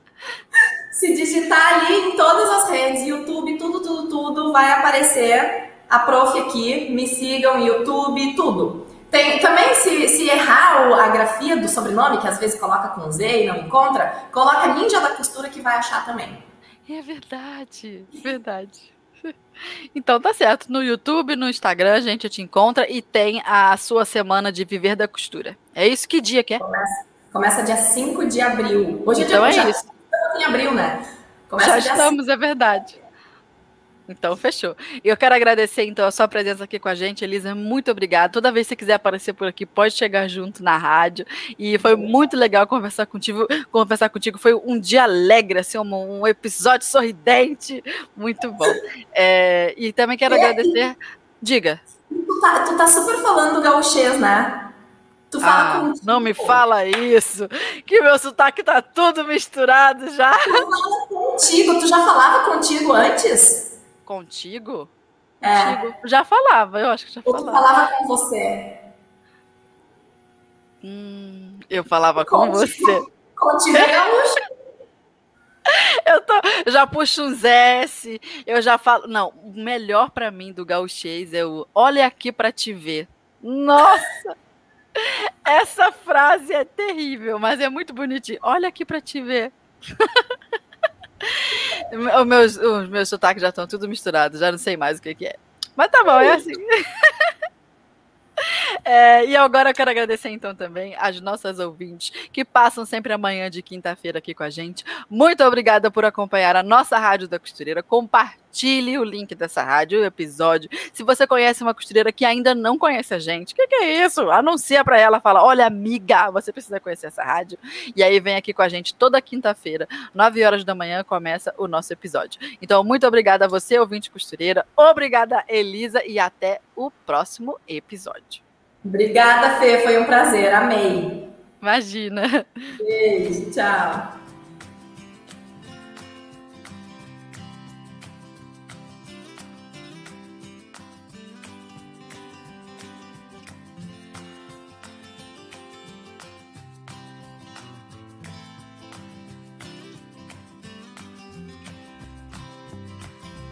se digitar ali em todas as redes, YouTube, tudo, tudo, tudo, vai aparecer a prof aqui. Me sigam, YouTube, tudo. Tem, também, se, se errar a grafia do sobrenome, que às vezes coloca com Z e não encontra, coloca Ninja da Costura que vai achar também. É verdade, verdade. Então tá certo. No YouTube, no Instagram, a gente te encontra e tem a sua semana de viver da costura. É isso? Que dia que é? Começa, começa dia 5 de abril. Hoje então é dia é isso. em abril, né? Começa já estamos, 5. é verdade. Então, fechou. Eu quero agradecer, então, a sua presença aqui com a gente, Elisa. Muito obrigada. Toda vez que você quiser aparecer por aqui, pode chegar junto na rádio. E foi muito legal conversar contigo. Conversar contigo foi um dia alegre, assim, um, um episódio sorridente. Muito bom. É, e também quero e agradecer. Diga. Tu tá, tu tá super falando gauchês, né? Tu fala ah, contigo. Não me fala isso, que meu sotaque tá tudo misturado já. Tu fala contigo, tu já falava contigo antes? Contigo? É. Contigo. Já falava, eu acho que já falava. Eu falava com você. Hum, eu falava contigo, com você. Contigo é gaúcho. Eu tô, já puxo uns S, eu já falo. Não, o melhor para mim do gauchês é o olha aqui para te ver. Nossa! Essa frase é terrível, mas é muito bonitinho. Olha aqui para te ver. Os, meus, os meus sotaques já estão tudo misturados, já não sei mais o que, que é. Mas tá bom, é assim. É, e agora eu quero agradecer então também às nossas ouvintes que passam sempre amanhã de quinta-feira aqui com a gente. Muito obrigada por acompanhar a nossa Rádio da Costureira. Compartilhe o link dessa rádio, o episódio. Se você conhece uma costureira que ainda não conhece a gente, o que, que, é isso? Anuncia para ela, fala: olha, amiga, você precisa conhecer essa rádio. E aí vem aqui com a gente toda quinta-feira, 9 horas da manhã, começa o nosso episódio. Então, muito obrigada a você, ouvinte costureira. Obrigada, Elisa, e até o próximo episódio. Obrigada, Fê. Foi um prazer. Amei. Imagina. Beijo. Tchau.